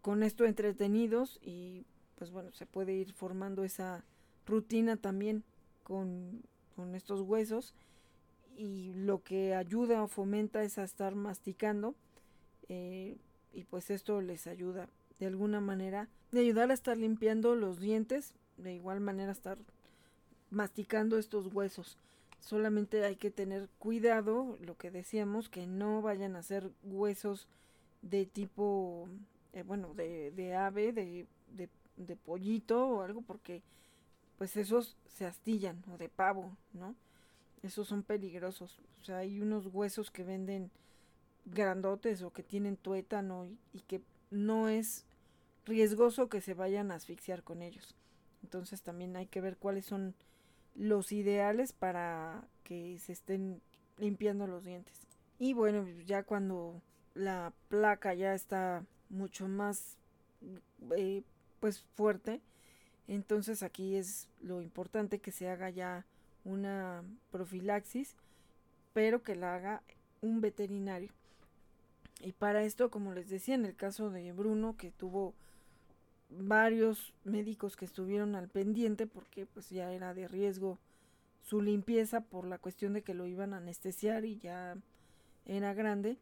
A: con esto entretenidos y pues bueno, se puede ir formando esa rutina también con, con estos huesos y lo que ayuda o fomenta es a estar masticando eh, y pues esto les ayuda de alguna manera de ayudar a estar limpiando los dientes de igual manera estar masticando estos huesos solamente hay que tener cuidado lo que decíamos que no vayan a ser huesos de tipo eh, bueno de, de ave de, de, pollito o algo porque pues esos se astillan o de pavo no esos son peligrosos. O sea, hay unos huesos que venden grandotes o que tienen tuétano y, que no es riesgoso que se vayan a asfixiar con ellos. Entonces también hay que ver cuáles son los ideales para que se estén limpiando los dientes. Y bueno, ya cuando la placa ya está mucho más eh, pues fuerte, entonces aquí es lo importante que se haga ya una profilaxis, pero que la haga un veterinario. Y para esto, como les decía, en el caso de Bruno, que tuvo varios médicos que estuvieron al pendiente porque pues ya era de riesgo su limpieza por la cuestión de que lo iban a anestesiar y ya era grande.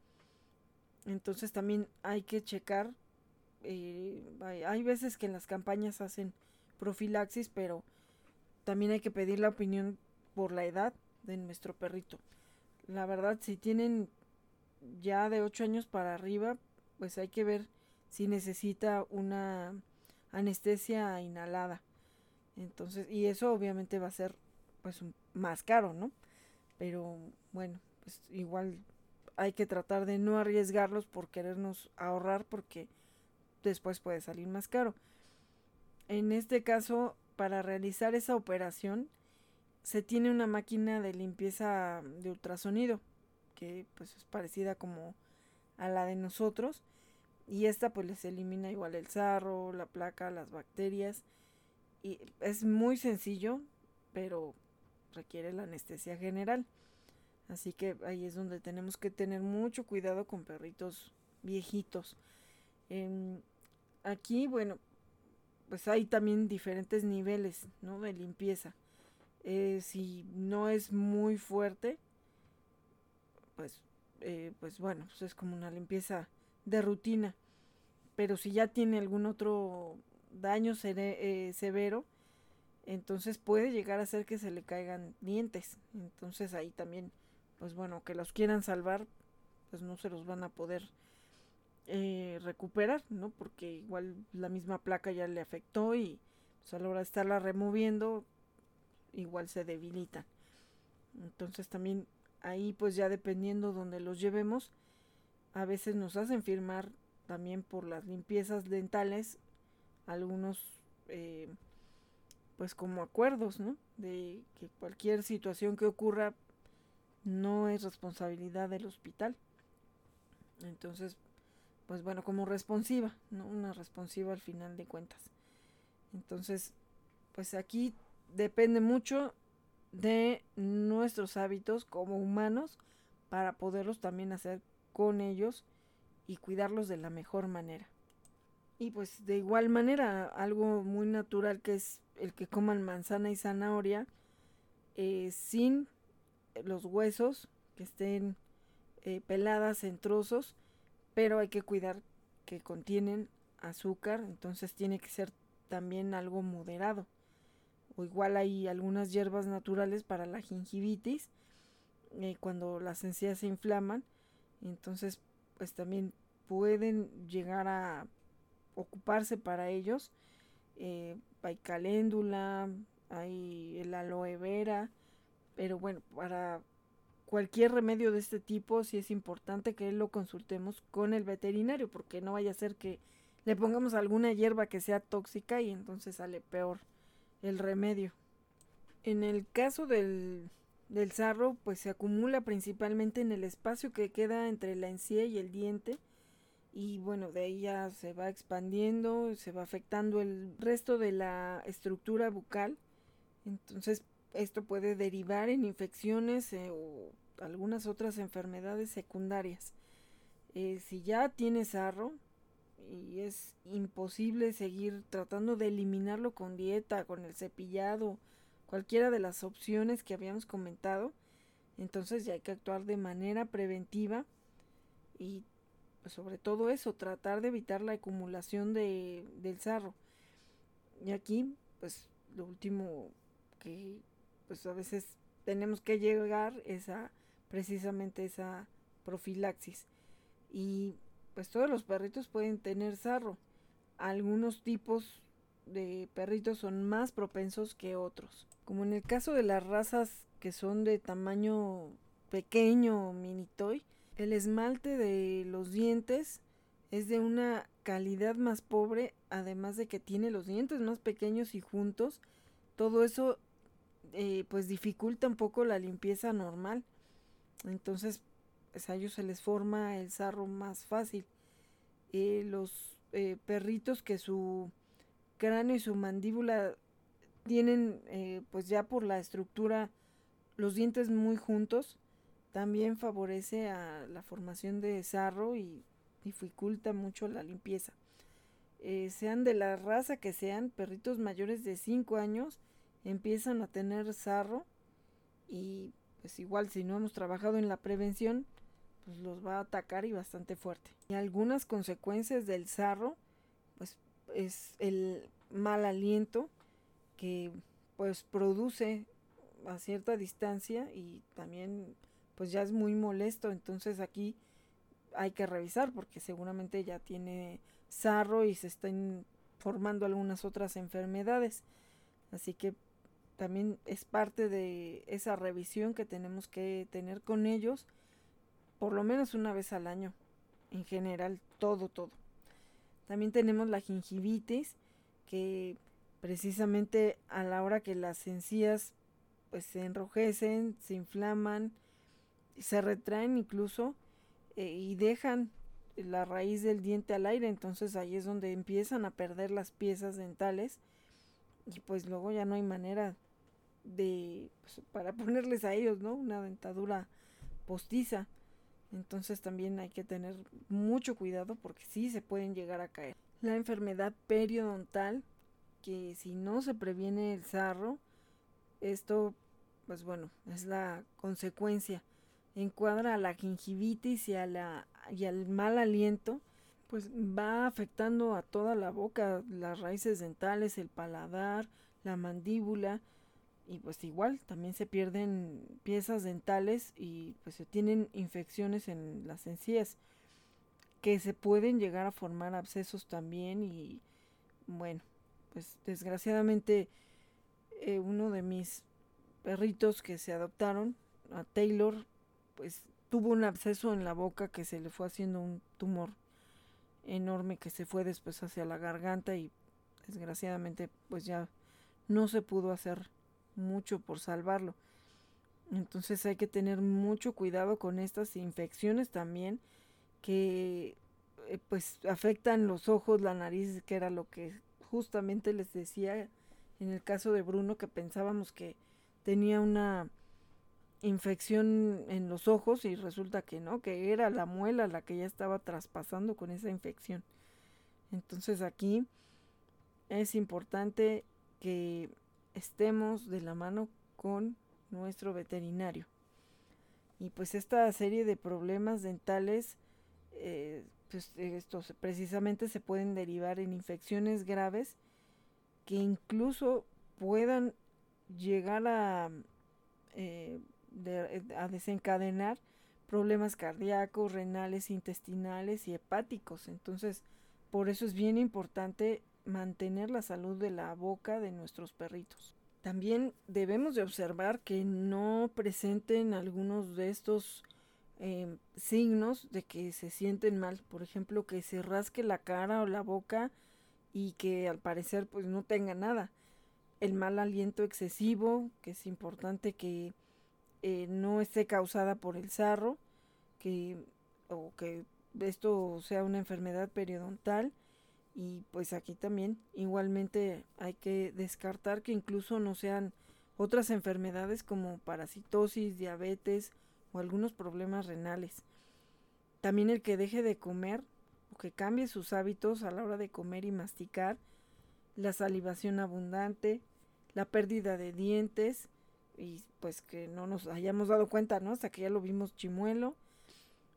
A: Entonces también hay que checar. Eh, hay, hay veces que en las campañas hacen profilaxis, pero también hay que pedir la opinión por la edad de nuestro perrito. La verdad, si tienen ya de 8 años para arriba, pues hay que ver si necesita una anestesia inhalada. Entonces, y eso obviamente va a ser pues más caro, ¿no? Pero bueno, pues igual hay que tratar de no arriesgarlos por querernos ahorrar porque después puede salir más caro. En este caso, para realizar esa operación, se tiene una máquina de limpieza de ultrasonido que pues es parecida como a la de nosotros y esta pues les elimina igual el sarro, la placa, las bacterias y es muy sencillo pero requiere la anestesia general. Así que ahí es donde tenemos que tener mucho cuidado con perritos viejitos. Eh, aquí bueno pues hay también diferentes niveles ¿no? de limpieza. Eh, si no es muy fuerte, pues, eh, pues bueno, pues es como una limpieza de rutina. Pero si ya tiene algún otro daño eh, severo, entonces puede llegar a ser que se le caigan dientes. Entonces ahí también, pues bueno, que los quieran salvar, pues no se los van a poder eh, recuperar, ¿no? Porque igual la misma placa ya le afectó y pues a la hora de estarla removiendo, igual se debilitan. Entonces también ahí pues ya dependiendo donde los llevemos, a veces nos hacen firmar también por las limpiezas dentales algunos eh, pues como acuerdos, ¿no? De que cualquier situación que ocurra no es responsabilidad del hospital. Entonces, pues bueno, como responsiva, ¿no? Una responsiva al final de cuentas. Entonces, pues aquí depende mucho de nuestros hábitos como humanos para poderlos también hacer con ellos y cuidarlos de la mejor manera. Y pues de igual manera, algo muy natural que es el que coman manzana y zanahoria eh, sin los huesos, que estén eh, peladas en trozos, pero hay que cuidar que contienen azúcar, entonces tiene que ser también algo moderado o igual hay algunas hierbas naturales para la gingivitis eh, cuando las encías se inflaman entonces pues también pueden llegar a ocuparse para ellos eh, hay caléndula hay el aloe vera pero bueno para cualquier remedio de este tipo, sí es importante que lo consultemos con el veterinario, porque no vaya a ser que le pongamos alguna hierba que sea tóxica y entonces sale peor el remedio. En el caso del, del sarro, pues se acumula principalmente en el espacio que queda entre la encía y el diente. Y bueno, de ahí ya se va expandiendo, se va afectando el resto de la estructura bucal. Entonces, esto puede derivar en infecciones eh, o algunas otras enfermedades secundarias. Eh, si ya tiene sarro y es imposible seguir tratando de eliminarlo con dieta, con el cepillado, cualquiera de las opciones que habíamos comentado, entonces ya hay que actuar de manera preventiva y pues, sobre todo eso, tratar de evitar la acumulación de, del sarro. Y aquí, pues lo último que pues a veces tenemos que llegar es a precisamente esa profilaxis. Y pues todos los perritos pueden tener sarro. Algunos tipos de perritos son más propensos que otros. Como en el caso de las razas que son de tamaño pequeño mini toy, el esmalte de los dientes es de una calidad más pobre, además de que tiene los dientes más pequeños y juntos. Todo eso eh, pues dificulta un poco la limpieza normal. Entonces, pues, a ellos se les forma el sarro más fácil. Eh, los eh, perritos que su cráneo y su mandíbula tienen, pues ya por la estructura, los dientes muy juntos, también favorece a la formación de sarro y dificulta mucho la limpieza. sean de la raza que sean, perritos mayores de 5 años, empiezan a tener sarro y pues igual si no hemos trabajado en la prevención, pues los va a atacar y bastante fuerte. Y algunas consecuencias del sarro, pues es el mal aliento que pues produce a cierta distancia y también pues ya es muy molesto, entonces aquí hay que revisar porque seguramente ya tiene sarro y se están formando algunas otras enfermedades. Así que también es parte de esa revisión que tenemos que tener con ellos por lo menos una vez al año en general todo todo también tenemos la gingivitis que precisamente a la hora que las encías pues se enrojecen se inflaman se retraen incluso eh, y dejan la raíz del diente al aire entonces ahí es donde empiezan a perder las piezas dentales y pues luego ya no hay manera de pues, para ponerles a ellos, ¿no? Una dentadura postiza. Entonces también hay que tener mucho cuidado porque sí se pueden llegar a caer. La enfermedad periodontal, que si no se previene el sarro, esto, pues bueno, es la consecuencia. Encuadra a la gingivitis y, a la, y al mal aliento, pues va afectando a toda la boca, las raíces dentales, el paladar, la mandíbula, y pues igual también se pierden piezas dentales y pues se tienen infecciones en las encías que se pueden llegar a formar abscesos también y bueno pues desgraciadamente eh, uno de mis perritos que se adoptaron a Taylor pues tuvo un absceso en la boca que se le fue haciendo un tumor enorme que se fue después hacia la garganta y desgraciadamente pues ya no se pudo hacer mucho por salvarlo. Entonces hay que tener mucho cuidado con estas infecciones también que eh, pues afectan los ojos, la nariz, que era lo que justamente les decía en el caso de Bruno que pensábamos que tenía una infección en los ojos y resulta que no, que era la muela la que ya estaba traspasando con esa infección. Entonces aquí es importante que estemos de la mano con nuestro veterinario. Y pues esta serie de problemas dentales, eh, pues estos precisamente se pueden derivar en infecciones graves que incluso puedan llegar a, eh, a desencadenar problemas cardíacos, renales, intestinales y hepáticos. Entonces, por eso es bien importante mantener la salud de la boca de nuestros perritos. también debemos de observar que no presenten algunos de estos eh, signos de que se sienten mal. Por ejemplo, que se rasque la cara o la boca y que al parecer pues no tenga nada. El mal aliento excesivo, que es importante que eh, no esté causada por el sarro, que, o que esto sea una enfermedad periodontal. Y pues aquí también igualmente hay que descartar que incluso no sean otras enfermedades como parasitosis, diabetes o algunos problemas renales. También el que deje de comer o que cambie sus hábitos a la hora de comer y masticar, la salivación abundante, la pérdida de dientes y pues que no nos hayamos dado cuenta, ¿no? Hasta que ya lo vimos chimuelo,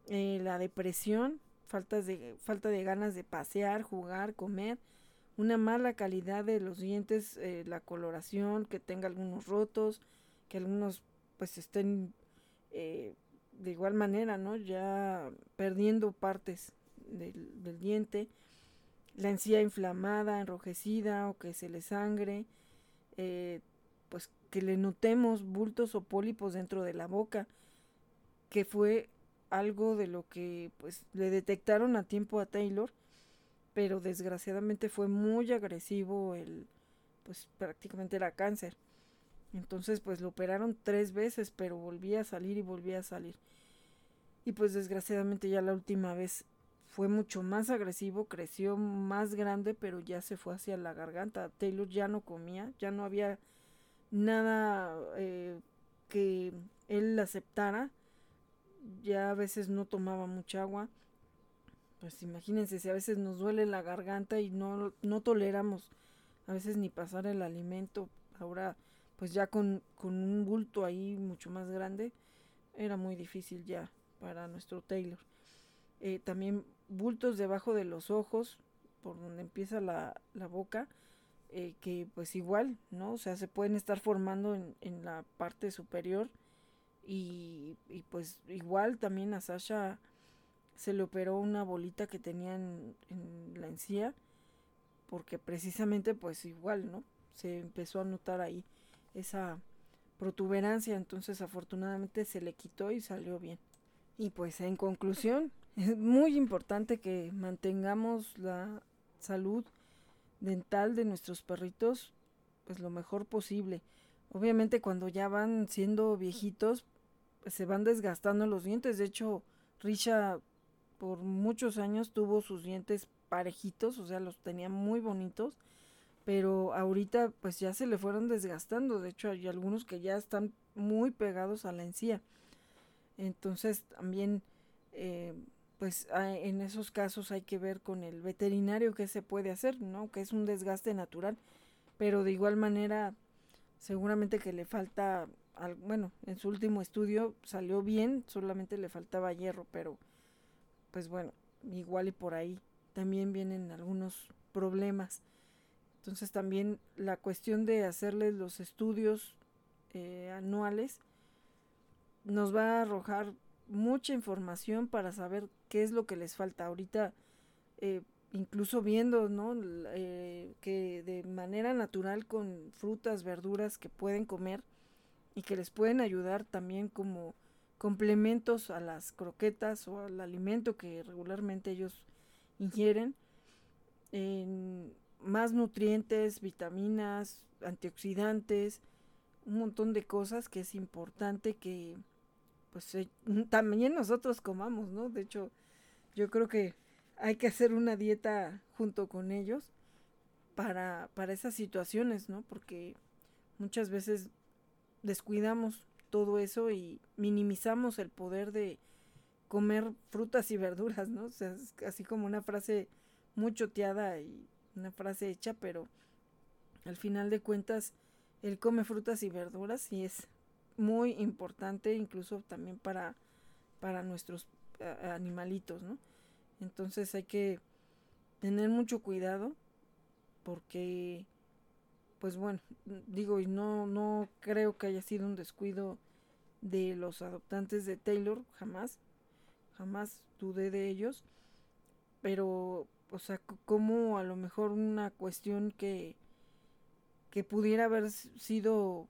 A: eh, la depresión, faltas de, falta de ganas de pasear, jugar, comer, una mala calidad de los dientes, eh, la coloración, que tenga algunos rotos, que algunos pues estén eh, de igual manera, ¿no? Ya perdiendo partes del, diente, la encía inflamada, enrojecida o que se le sangre, eh, pues que le notemos bultos o pólipos dentro de la boca, que fue algo de lo que pues le detectaron a tiempo a Taylor, pero desgraciadamente fue muy agresivo el pues prácticamente era cáncer. Entonces pues lo operaron tres veces, pero volvía a salir y volvía a salir. Y pues desgraciadamente ya la última vez fue mucho más agresivo, creció más grande, pero ya se fue hacia la garganta. Taylor ya no comía, ya no había nada eh, que él aceptara ya a veces no tomaba mucha agua. Pues imagínense, si a veces nos duele la garganta y no, no toleramos a veces ni pasar el alimento, ahora pues ya con, con un bulto ahí mucho más grande, era muy difícil ya para nuestro Taylor. Eh, también bultos debajo de los ojos, por donde empieza la, la boca, eh, que pues igual, ¿no? O sea, se pueden estar formando en, en la parte superior y, pues igual también a Sasha se le operó una bolita que tenía en, la encía porque precisamente pues igual, ¿no? Se empezó a notar ahí esa protuberancia, entonces afortunadamente se le quitó y salió bien. Y pues en conclusión, es muy importante que mantengamos la salud dental de nuestros perritos pues lo mejor posible. Obviamente cuando ya van siendo viejitos, se van desgastando los dientes. De hecho, Risha por muchos años tuvo sus dientes parejitos, o sea, los tenía muy bonitos, pero ahorita pues ya se le fueron desgastando. De hecho, hay algunos que ya están muy pegados a la encía. Entonces, también, eh, pues en esos casos hay que ver con el veterinario qué se puede hacer, ¿no? Que es un desgaste natural, pero de igual manera, seguramente que le falta bueno, en su último estudio salió bien, solamente le faltaba hierro, pero pues bueno, igual y por ahí también vienen algunos problemas. Entonces también la cuestión de hacerles los estudios eh, anuales nos va a arrojar mucha información para saber qué es lo que les falta. Ahorita, eh, incluso viendo, ¿no? Eh, que de manera natural con frutas, verduras que pueden comer, y que les pueden ayudar también como complementos a las croquetas o al alimento que regularmente ellos ingieren. En más nutrientes, vitaminas, antioxidantes, un montón de cosas que es importante que pues eh, también nosotros comamos, ¿no? De hecho, yo creo que hay que hacer una dieta junto con ellos para, para esas situaciones, ¿no? Porque muchas veces descuidamos todo eso y minimizamos el poder de comer frutas y verduras, ¿no? O sea, es así como una frase muy choteada y una frase hecha, pero al final de cuentas, el come frutas y verduras y es muy importante incluso también para, para nuestros animalitos, ¿no? Entonces hay que tener mucho cuidado porque pues bueno, digo, y no, no creo que haya sido un descuido de los adoptantes de Taylor, jamás, jamás dudé de ellos, pero, o sea, como a lo mejor una cuestión que, que pudiera haber sido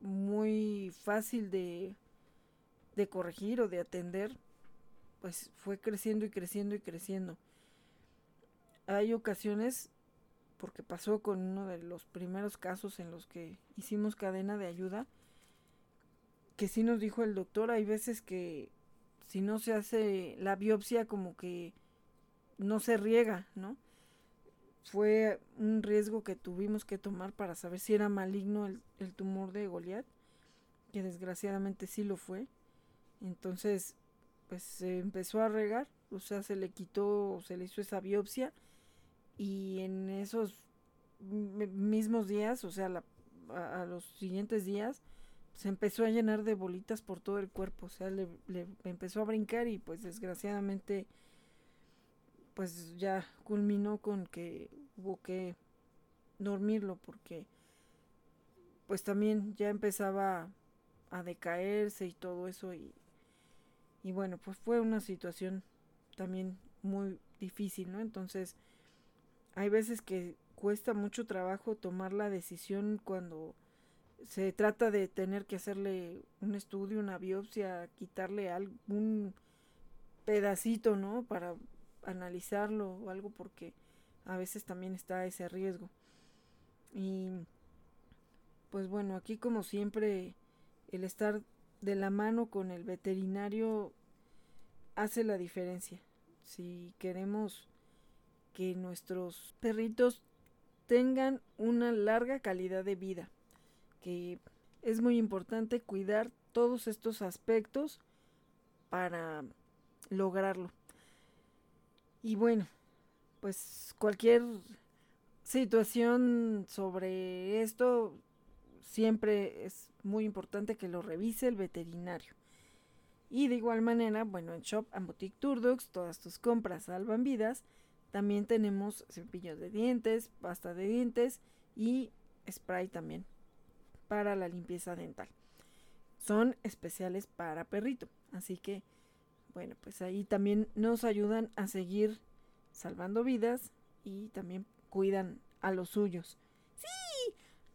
A: muy fácil de, de corregir o de atender, pues fue creciendo y creciendo y creciendo. Hay ocasiones, porque pasó con uno de los primeros casos en los que hicimos cadena de ayuda, que sí nos dijo el doctor, hay veces que si no se hace la biopsia como que no se riega, ¿no? Fue un riesgo que tuvimos que tomar para saber si era maligno el, tumor de Goliat, que desgraciadamente sí lo fue. Entonces, pues se empezó a regar, o sea, se le quitó, se le hizo esa biopsia y en esos mismos días, o sea, la, a, los siguientes días, se empezó a llenar de bolitas por todo el cuerpo, o sea, le empezó a brincar y pues desgraciadamente pues ya culminó con que hubo que dormirlo porque pues también ya empezaba a decaerse y todo eso y y bueno, pues fue una situación también muy difícil, ¿no? Entonces, hay veces que cuesta mucho trabajo tomar la decisión cuando se trata de tener que hacerle un estudio, una biopsia, quitarle algún pedacito, ¿no? Para analizarlo o algo porque a veces también está ese riesgo. Y pues bueno, aquí como siempre el estar de la mano con el veterinario hace la diferencia. Si queremos que nuestros perritos tengan una larga calidad de vida, que es muy importante cuidar todos estos aspectos para lograrlo. Y bueno, pues cualquier situación sobre esto siempre es muy importante que lo revise el veterinario. Y de igual manera, bueno, en Shop and Boutique Turdox todas tus compras salvan vidas. También tenemos cepillos de dientes, pasta de dientes y spray también para la limpieza dental. Son especiales para perrito, así que bueno, pues ahí también nos ayudan a seguir salvando vidas y también cuidan a los suyos.
B: Sí,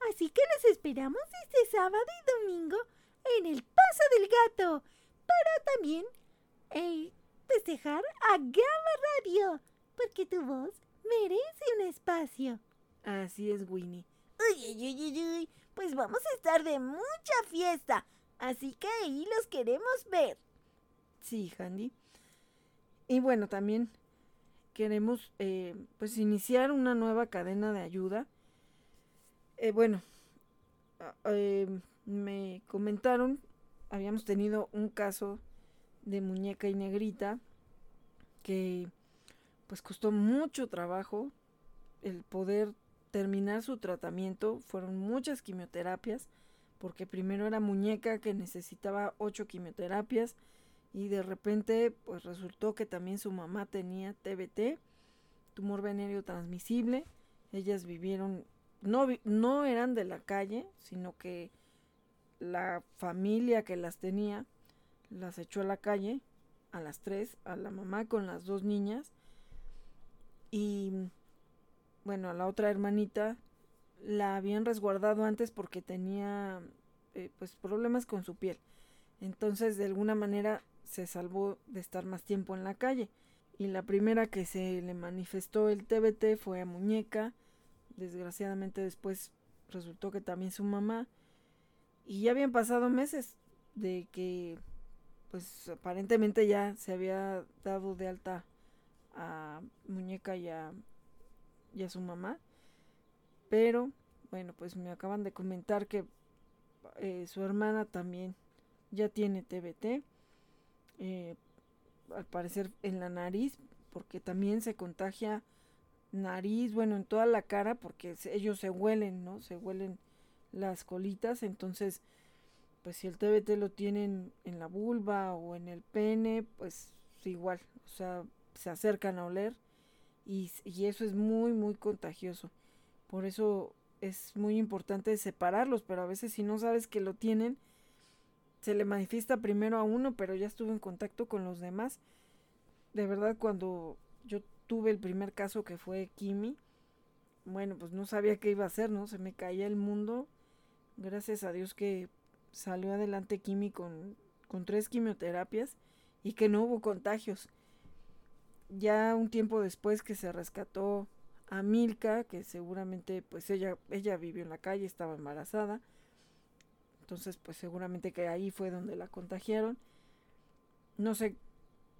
B: así que los esperamos este sábado y domingo en el Paso del Gato para también eh, festejar a Gama Radio, porque tu voz merece un espacio.
A: Así es, Winnie.
B: Uy, uy, uy, uy, pues vamos a estar de mucha fiesta, así que ahí los queremos ver.
A: Sí, Handy. Y bueno, también queremos eh, pues iniciar una nueva cadena de ayuda. Eh, bueno, ah, eh, me comentaron, habíamos tenido un caso de muñeca y negrita que pues costó mucho trabajo el poder terminar su tratamiento. Fueron muchas quimioterapias, porque primero era muñeca que necesitaba ocho quimioterapias y de repente pues resultó que también su mamá tenía TBT, tumor venéreo transmisible. Ellas vivieron, no, no eran de la calle, sino que la familia que las tenía las echó a la calle a las tres, a la mamá con las dos niñas y bueno, a la otra hermanita la habían resguardado antes porque tenía eh, pues problemas con su piel. Entonces de alguna manera se salvó de estar más tiempo en la calle. Y la primera que se le manifestó el TBT fue a Muñeca. Desgraciadamente después resultó que también su mamá. Y ya habían pasado meses de que pues aparentemente ya se había dado de alta a Muñeca y a, y a su mamá. Pero bueno, pues me acaban de comentar que eh, su hermana también ya tiene TBT eh, al parecer en la nariz, porque también se contagia nariz, bueno, en toda la cara, porque ellos se huelen, ¿no? Se huelen las colitas, entonces, pues si el TBT lo tienen en la vulva o en el pene, pues igual, o sea, se acercan a oler y, y eso es muy, muy contagioso. Por eso es muy importante separarlos, pero a veces si no sabes que lo tienen, se le manifiesta primero a uno, pero ya estuvo en contacto con los demás. De verdad, cuando yo tuve el primer caso que fue Kimi, bueno, pues no sabía qué iba a hacer, ¿no? Se me caía el mundo. Gracias a Dios que salió adelante Kimi con, con tres quimioterapias y que no hubo contagios. Ya un tiempo después que se rescató a Milka, que seguramente pues ella, ella vivió en la calle, estaba embarazada. Entonces pues seguramente que ahí fue donde la contagiaron. No sé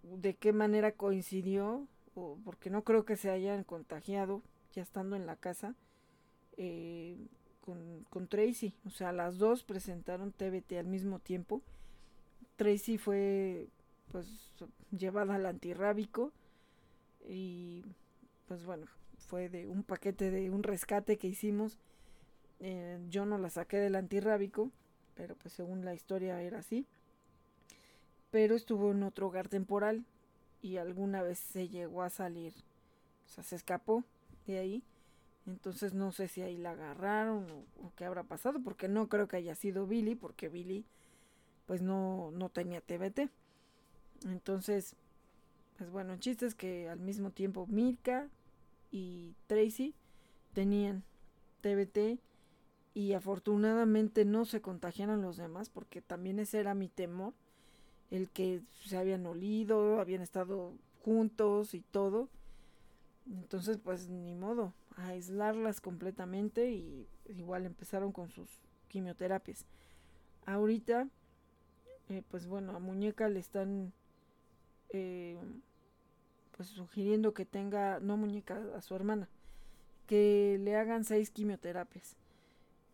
A: de qué manera coincidió, o porque no creo que se hayan contagiado ya estando en la casa eh, con, con Tracy. O sea, las dos presentaron TBT al mismo tiempo. Tracy fue pues llevada al antirrábico y pues bueno, fue de un paquete de un rescate que hicimos. Eh, yo no la saqué del antirrábico, pero pues según la historia era así. Pero estuvo en otro hogar temporal y alguna vez se llegó a salir, o sea, se escapó de ahí. Entonces no sé si ahí la agarraron o, qué habrá pasado, porque no creo que haya sido Billy, porque Billy pues no, no tenía TBT. Entonces, pues bueno, el chiste es que al mismo tiempo Mirka y Tracy tenían TBT y afortunadamente no se contagiaron los demás porque también ese era mi temor, el que se habían olido, habían estado juntos y todo. Entonces, pues ni modo, aislarlas completamente y igual empezaron con sus quimioterapias. Ahorita, eh, pues bueno, a Muñeca le están eh, pues sugiriendo que tenga, no muñeca, a su hermana, que le hagan seis quimioterapias.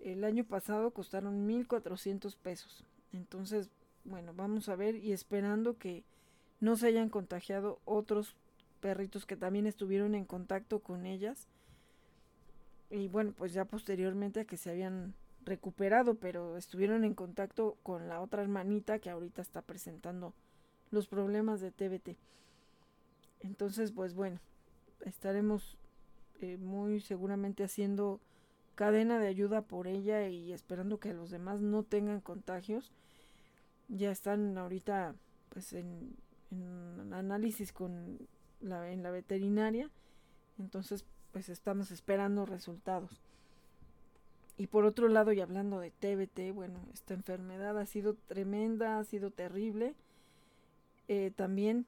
A: El año pasado costaron 1.400 pesos. Entonces, bueno, vamos a ver y esperando que no se hayan contagiado otros perritos que también estuvieron en contacto con ellas. Y bueno, pues ya posteriormente a que se habían recuperado, pero estuvieron en contacto con la otra hermanita que ahorita está presentando los problemas de TBT. Entonces, pues bueno, estaremos eh, muy seguramente haciendo cadena de ayuda por ella y esperando que los demás no tengan contagios. Ya están ahorita pues en, análisis con la, en la veterinaria. Entonces, pues estamos esperando resultados. Y por otro lado, y hablando de TBT, bueno, esta enfermedad ha sido tremenda, ha sido terrible. Eh, también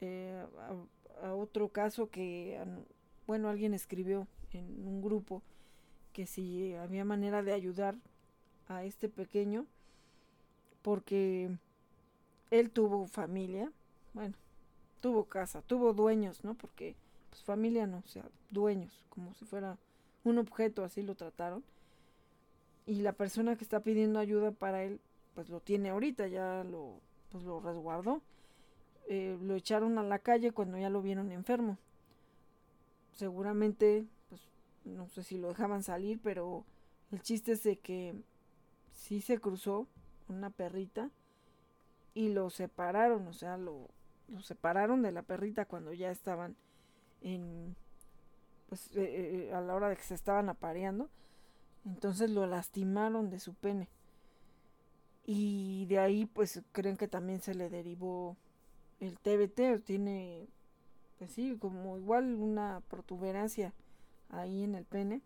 A: eh, a, otro caso que, bueno, alguien escribió en un grupo que si había manera de ayudar a este pequeño porque él tuvo familia, bueno, tuvo casa, tuvo dueños, ¿no? Porque pues familia no, o sea, dueños, como si fuera un objeto, así lo trataron. Y la persona que está pidiendo ayuda para él, pues lo tiene ahorita, ya lo, pues lo resguardó. Eh, lo echaron a la calle cuando ya lo vieron enfermo. Seguramente, no sé si lo dejaban salir, pero el chiste es de que sí se cruzó una perrita y lo separaron, o sea, lo, separaron de la perrita cuando ya estaban en, pues eh, eh, a la hora de que se estaban apareando. Entonces lo lastimaron de su pene. Y de ahí pues creen que también se le derivó el TBT tiene, pues sí, como igual una protuberancia ahí en el pene.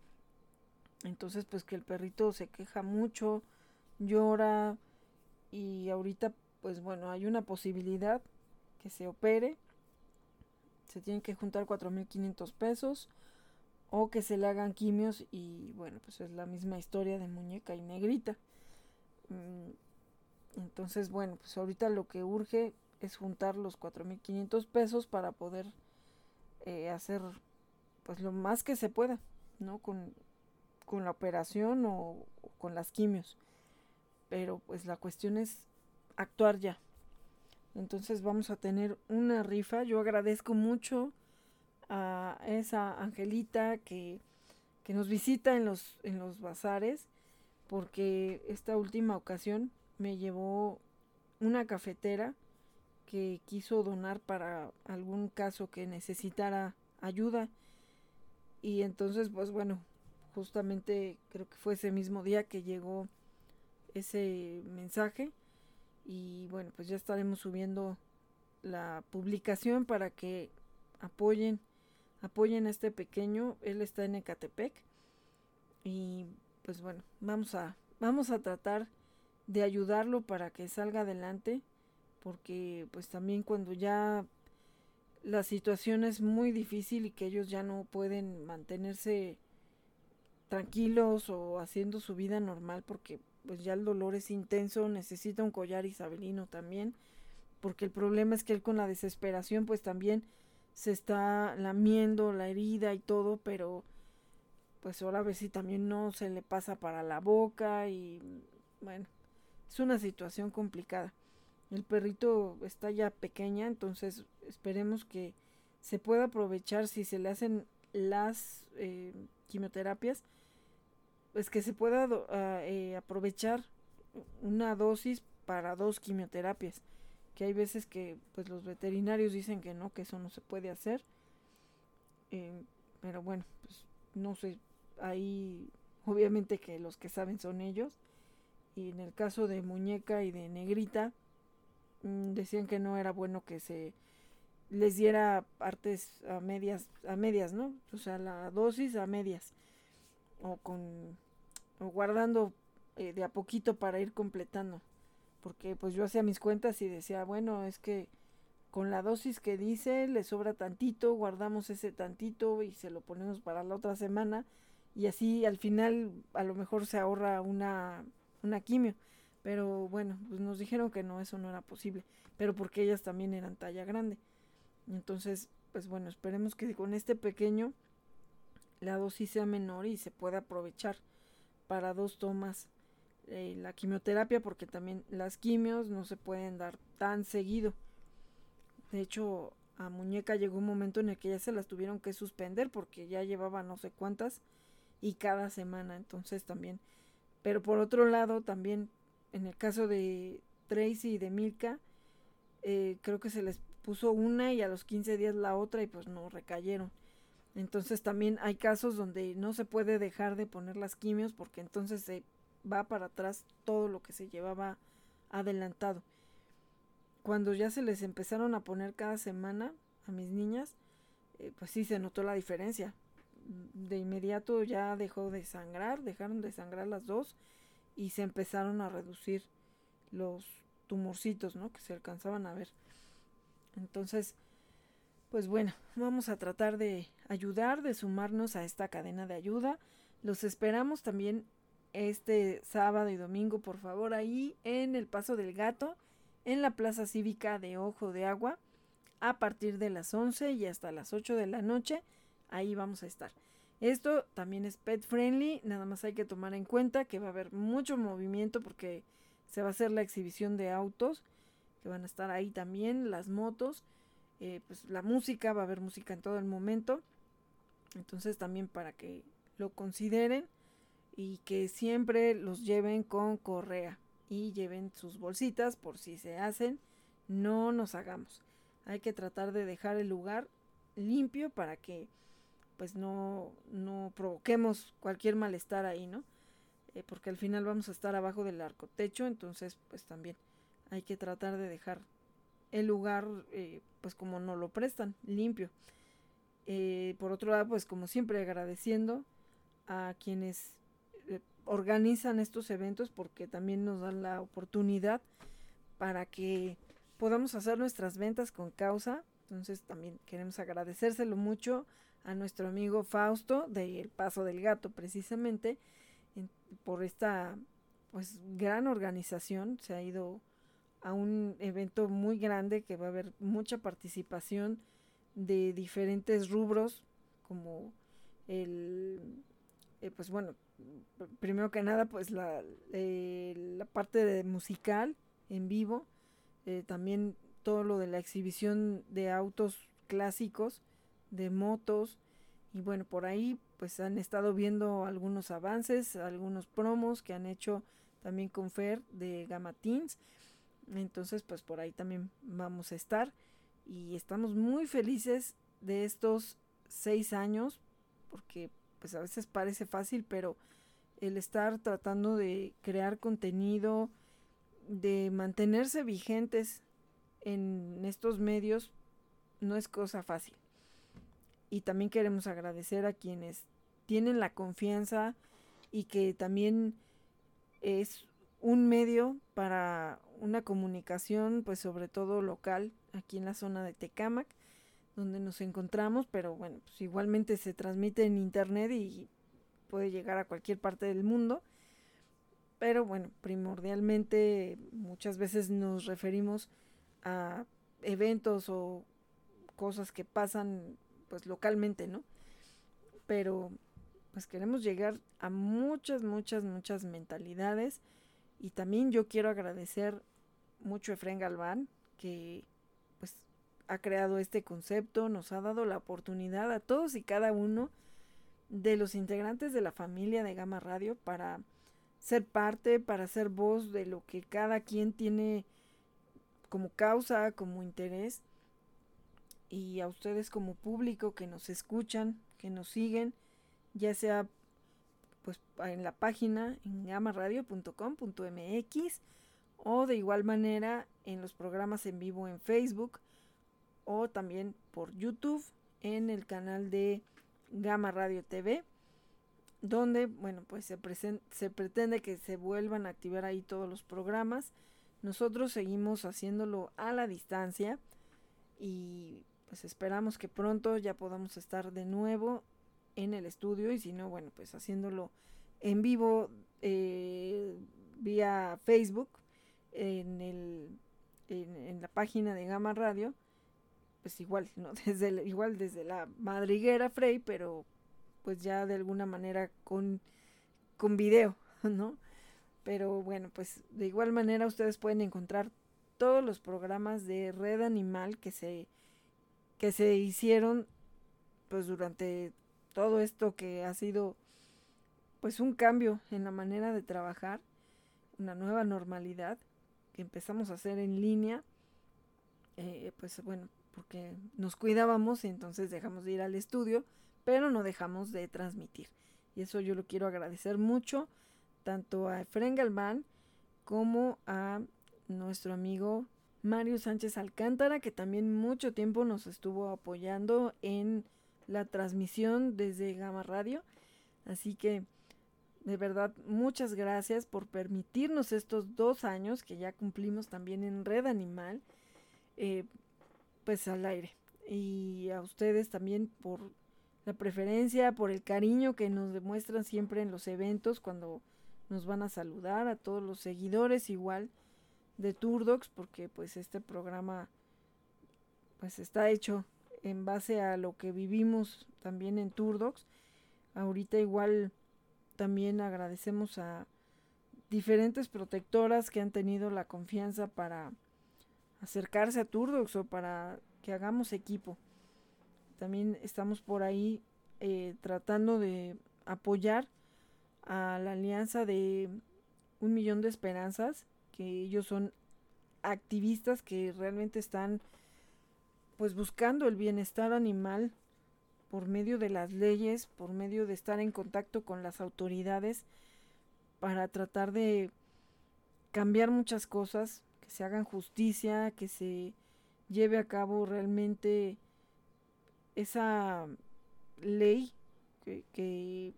A: Entonces, pues que el perrito se queja mucho, llora y ahorita, pues bueno, hay una posibilidad que se opere. Se tienen que juntar 4.500 pesos o que se le hagan quimios y bueno, pues es la misma historia de muñeca y negrita. Mm, entonces, bueno, pues ahorita lo que urge es juntar los 4.500 pesos para poder eh, hacer pues lo más que se pueda, ¿no? Con, con la operación o, con las quimios. Pero pues la cuestión es actuar ya. Entonces vamos a tener una rifa. Yo agradezco mucho a esa Angelita que, que nos visita en los, en los bazares porque esta última ocasión me llevó una cafetera que quiso donar para algún caso que necesitara ayuda. Y entonces, pues bueno, justamente creo que fue ese mismo día que llegó ese mensaje. Y bueno, pues ya estaremos subiendo la publicación para que apoyen apoyen a este pequeño, él está en Ecatepec y pues bueno, vamos a vamos a tratar de ayudarlo para que salga adelante porque pues también cuando ya la situación es muy difícil y que ellos ya no pueden mantenerse tranquilos o haciendo su vida normal porque pues ya el dolor es intenso, necesita un collar isabelino también, porque el problema es que él con la desesperación pues también se está lamiendo la herida y todo, pero pues ahora a ver si también no se le pasa para la boca y bueno, es una situación complicada. El perrito está ya pequeña, entonces esperemos que se pueda aprovechar si se le hacen las eh, quimioterapias pues que se pueda ah, eh, aprovechar una dosis para dos quimioterapias que hay veces que pues los veterinarios dicen que no que eso no se puede hacer eh, pero bueno pues no sé ahí obviamente que los que saben son ellos y en el caso de muñeca y de negrita decían que no era bueno que se les diera partes a medias a medias no o sea la dosis a medias o con o guardando eh, de a poquito para ir completando. Porque pues yo hacía mis cuentas y decía, bueno, es que con la dosis que dice le sobra tantito, guardamos ese tantito y se lo ponemos para la otra semana y así al final a lo mejor se ahorra una, una quimio. Pero bueno, pues nos dijeron que no, eso no era posible, pero porque ellas también eran talla grande. Entonces, pues bueno, esperemos que con este pequeño la dosis sea menor y se pueda aprovechar para dos tomas eh, la quimioterapia porque también las quimios no se pueden dar tan seguido. De hecho, a Muñeca llegó un momento en el que ya se las tuvieron que suspender porque ya llevaba no sé cuántas y cada semana, entonces también. Pero por otro lado, también en el caso de Tracy y de Milka, eh, creo que se les puso una y a los 15 días la otra y pues no recayeron. Entonces también hay casos donde no se puede dejar de poner las quimios porque entonces se va para atrás todo lo que se llevaba adelantado. Cuando ya se les empezaron a poner cada semana a mis niñas, eh, pues sí se notó la diferencia. De inmediato ya dejó de sangrar, dejaron de sangrar las dos y se empezaron a reducir los tumorcitos, ¿no? Que se alcanzaban a ver. Entonces, pues bueno, vamos a tratar de ayudar, de sumarnos a esta cadena de ayuda. Los esperamos también este sábado y domingo, por favor, ahí en el Paso del Gato, en la Plaza Cívica de Ojo de Agua, a partir de las 11 y hasta las 8 de la noche. Ahí vamos a estar. Esto también es pet friendly, nada más hay que tomar en cuenta que va a haber mucho movimiento porque se va a hacer la exhibición de autos que van a estar ahí también, las motos eh, pues la música, va a haber música en todo el momento. Entonces también para que lo consideren y que siempre los lleven con correa y lleven sus bolsitas por si se hacen, no nos hagamos. Hay que tratar de dejar el lugar limpio para que pues no, no provoquemos cualquier malestar ahí, ¿no? Eh, porque al final vamos a estar abajo del arco techo, entonces pues también hay que tratar de dejar el lugar, eh, pues como no lo prestan, limpio. Eh, por otro lado, pues como siempre agradeciendo a quienes eh, organizan estos eventos porque también nos dan la oportunidad para que podamos hacer nuestras ventas con causa. Entonces también queremos agradecérselo mucho a nuestro amigo Fausto de El Paso del Gato precisamente por esta pues gran organización. Se ha ido a un evento muy grande que va a haber mucha participación de diferentes rubros como el eh, pues bueno primero que nada pues la, eh, la parte de musical en vivo eh, también todo lo de la exhibición de autos clásicos de motos y bueno por ahí pues han estado viendo algunos avances algunos promos que han hecho también con Fer de Gamatins entonces, pues por ahí también vamos a estar. Y estamos muy felices de estos seis años, porque pues a veces parece fácil, pero el estar tratando de crear contenido, de mantenerse vigentes en estos medios, no es cosa fácil. Y también queremos agradecer a quienes tienen la confianza y que también es un medio para una comunicación, pues sobre todo local, aquí en la zona de Tecámac, donde nos encontramos, pero bueno, pues igualmente se transmite en internet y puede llegar a cualquier parte del mundo. Pero bueno, primordialmente muchas veces nos referimos a eventos o cosas que pasan pues localmente, ¿no? Pero pues queremos llegar a muchas, muchas, muchas mentalidades y también yo quiero agradecer mucho a Efren Galván que pues ha creado este concepto, nos ha dado la oportunidad a todos y cada uno de los integrantes de la familia de Gama Radio para ser parte, para ser voz de lo que cada quien tiene como causa, como interés. Y a ustedes como público que nos escuchan, que nos siguen, ya sea pues en la página en gamaradio.com.mx o de igual manera en los programas en vivo en Facebook o también por YouTube en el canal de Gama Radio TV donde, bueno, pues se, se pretende que se vuelvan a activar ahí todos los programas. Nosotros seguimos haciéndolo a la distancia y pues esperamos que pronto ya podamos estar de nuevo en el estudio y si no, bueno, pues haciéndolo en vivo eh, vía Facebook en, el, en, la página de Gama Radio, pues igual, ¿no? Desde igual desde la madriguera Frey, pero pues ya de alguna manera con, con video, ¿no? Pero bueno, pues de igual manera ustedes pueden encontrar todos los programas de Red Animal que se, que se hicieron pues durante todo esto que ha sido pues un cambio en la manera de trabajar, una nueva normalidad que empezamos a hacer en línea, eh, pues bueno, porque nos cuidábamos y entonces dejamos de ir al estudio pero no dejamos de transmitir. Y eso yo lo quiero agradecer mucho, tanto a Efren Galván como a nuestro amigo Mario Sánchez Alcántara, que también mucho tiempo nos estuvo apoyando en la transmisión desde Gama Radio. Así que, de verdad, muchas gracias por permitirnos estos dos años que ya cumplimos también en Red Animal, eh, pues al aire. Y a ustedes también por la preferencia, por el cariño que nos demuestran siempre en los eventos cuando nos van a saludar, a todos los seguidores igual de Turdox, porque pues este programa pues está hecho en base a lo que vivimos también en Turdox. Ahorita igual también agradecemos a diferentes protectoras que han tenido la confianza para acercarse a Turdox o para que hagamos equipo. También estamos por ahí eh, tratando de apoyar a la alianza de Un Millón de Esperanzas, que ellos son activistas que realmente están pues buscando el bienestar animal por medio de las leyes, por medio de estar en contacto con las autoridades para tratar de cambiar muchas cosas, que se hagan justicia, que se lleve a cabo realmente esa ley que,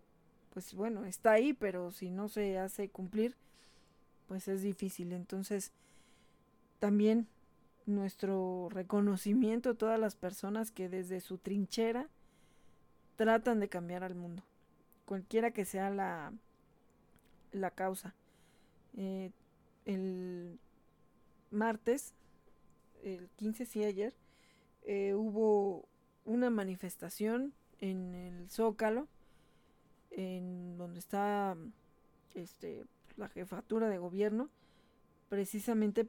A: pues bueno, está ahí, pero si no se hace cumplir, pues es difícil. Entonces, también nuestro reconocimiento a todas las personas que desde su trinchera tratan de cambiar al mundo, cualquiera que sea la, la causa. Eh, el martes, el 15 sí ayer, eh, hubo una manifestación en el Zócalo, en donde está este, la jefatura de gobierno, precisamente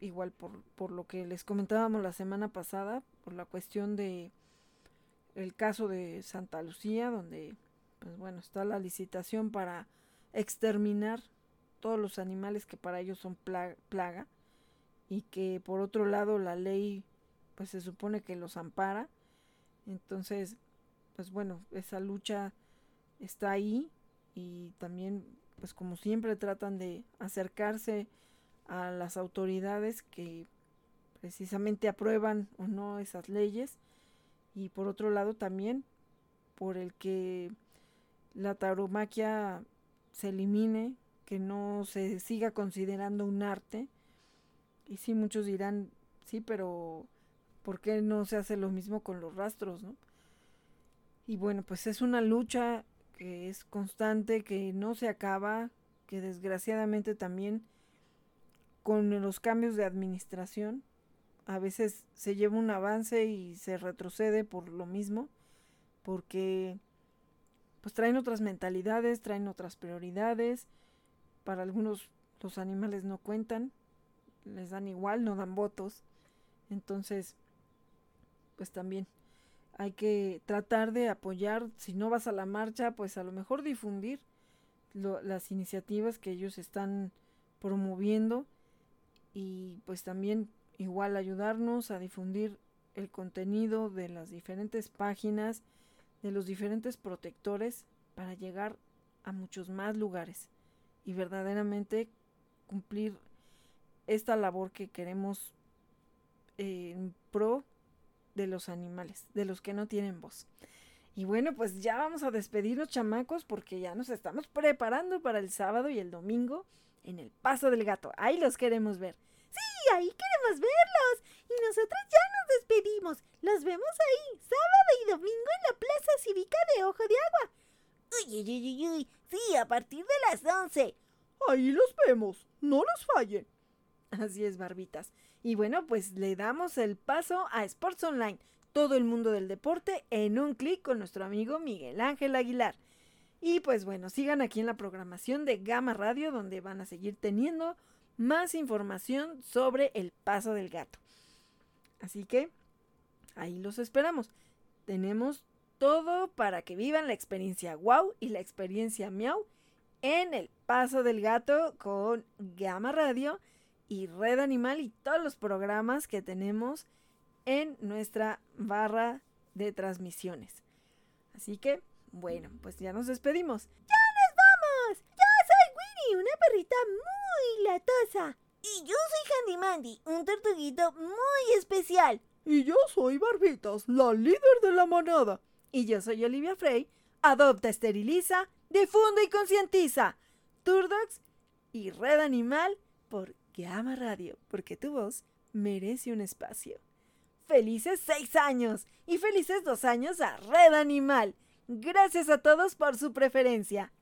A: igual por, por lo que les comentábamos la semana pasada, por la cuestión de el caso de Santa Lucía, donde pues bueno, está la licitación para exterminar todos los animales que para ellos son plaga y que por otro lado la ley pues se supone que los ampara. Entonces, pues bueno, esa lucha está ahí y también, pues como siempre, tratan de acercarse a las autoridades que precisamente aprueban o no esas leyes y por otro lado también por el que la tauromaquia se elimine, que no se siga considerando un arte. Y sí, muchos dirán, sí, pero ¿por qué no se hace lo mismo con los rastros, no? Y bueno, pues es una lucha que es constante, que no se acaba, que desgraciadamente también con los cambios de administración a veces se lleva un avance y se retrocede por lo mismo, porque pues traen otras mentalidades, traen otras prioridades, para algunos los animales no cuentan, les dan igual, no dan votos, entonces pues también hay que tratar de apoyar, si no vas a la marcha, pues a lo mejor difundir las iniciativas que ellos están promoviendo y pues también igual ayudarnos a difundir el contenido de las diferentes páginas, de los diferentes protectores para llegar a muchos más lugares y verdaderamente cumplir esta labor que queremos en pro de los animales, de los que no tienen voz. Y bueno, pues ya vamos a despedirnos chamacos porque ya nos estamos preparando para el sábado y el domingo en el Paso del Gato. Ahí los queremos ver.
B: Sí, ahí queremos verlos. Y nosotros ya nos despedimos. Los vemos ahí, sábado y domingo en la Plaza Cívica de Ojo de Agua. Uy, uy, uy, uy, sí, a partir de las 11.
C: Ahí los vemos, no nos fallen.
A: Así es, barbitas. Y bueno, pues le damos el paso a Sports Online, todo el mundo del deporte en un clic con nuestro amigo Miguel Ángel Aguilar. Y pues bueno, sigan aquí en la programación de Gama Radio donde van a seguir teniendo más información sobre el paso del gato. Así que ahí los esperamos. Tenemos todo para que vivan la experiencia wow y la experiencia miau en el paso del gato con Gama Radio y Red Animal y todos los programas que tenemos en nuestra barra de transmisiones. Así que, bueno, pues ya nos despedimos.
B: ¡Ya nos vamos! Yo soy Winnie, una perrita muy latosa.
D: Y yo soy Handy Mandy, un tortuguito muy especial.
C: Y yo soy Barbitas, la líder de la manada.
A: Y yo soy Olivia Frey, adopta, esteriliza, difunda y concientiza. Turdogs y Red Animal por ama Radio, porque tu voz merece un espacio. Felices seis años y felices dos años a Red Animal. Gracias a todos por su preferencia.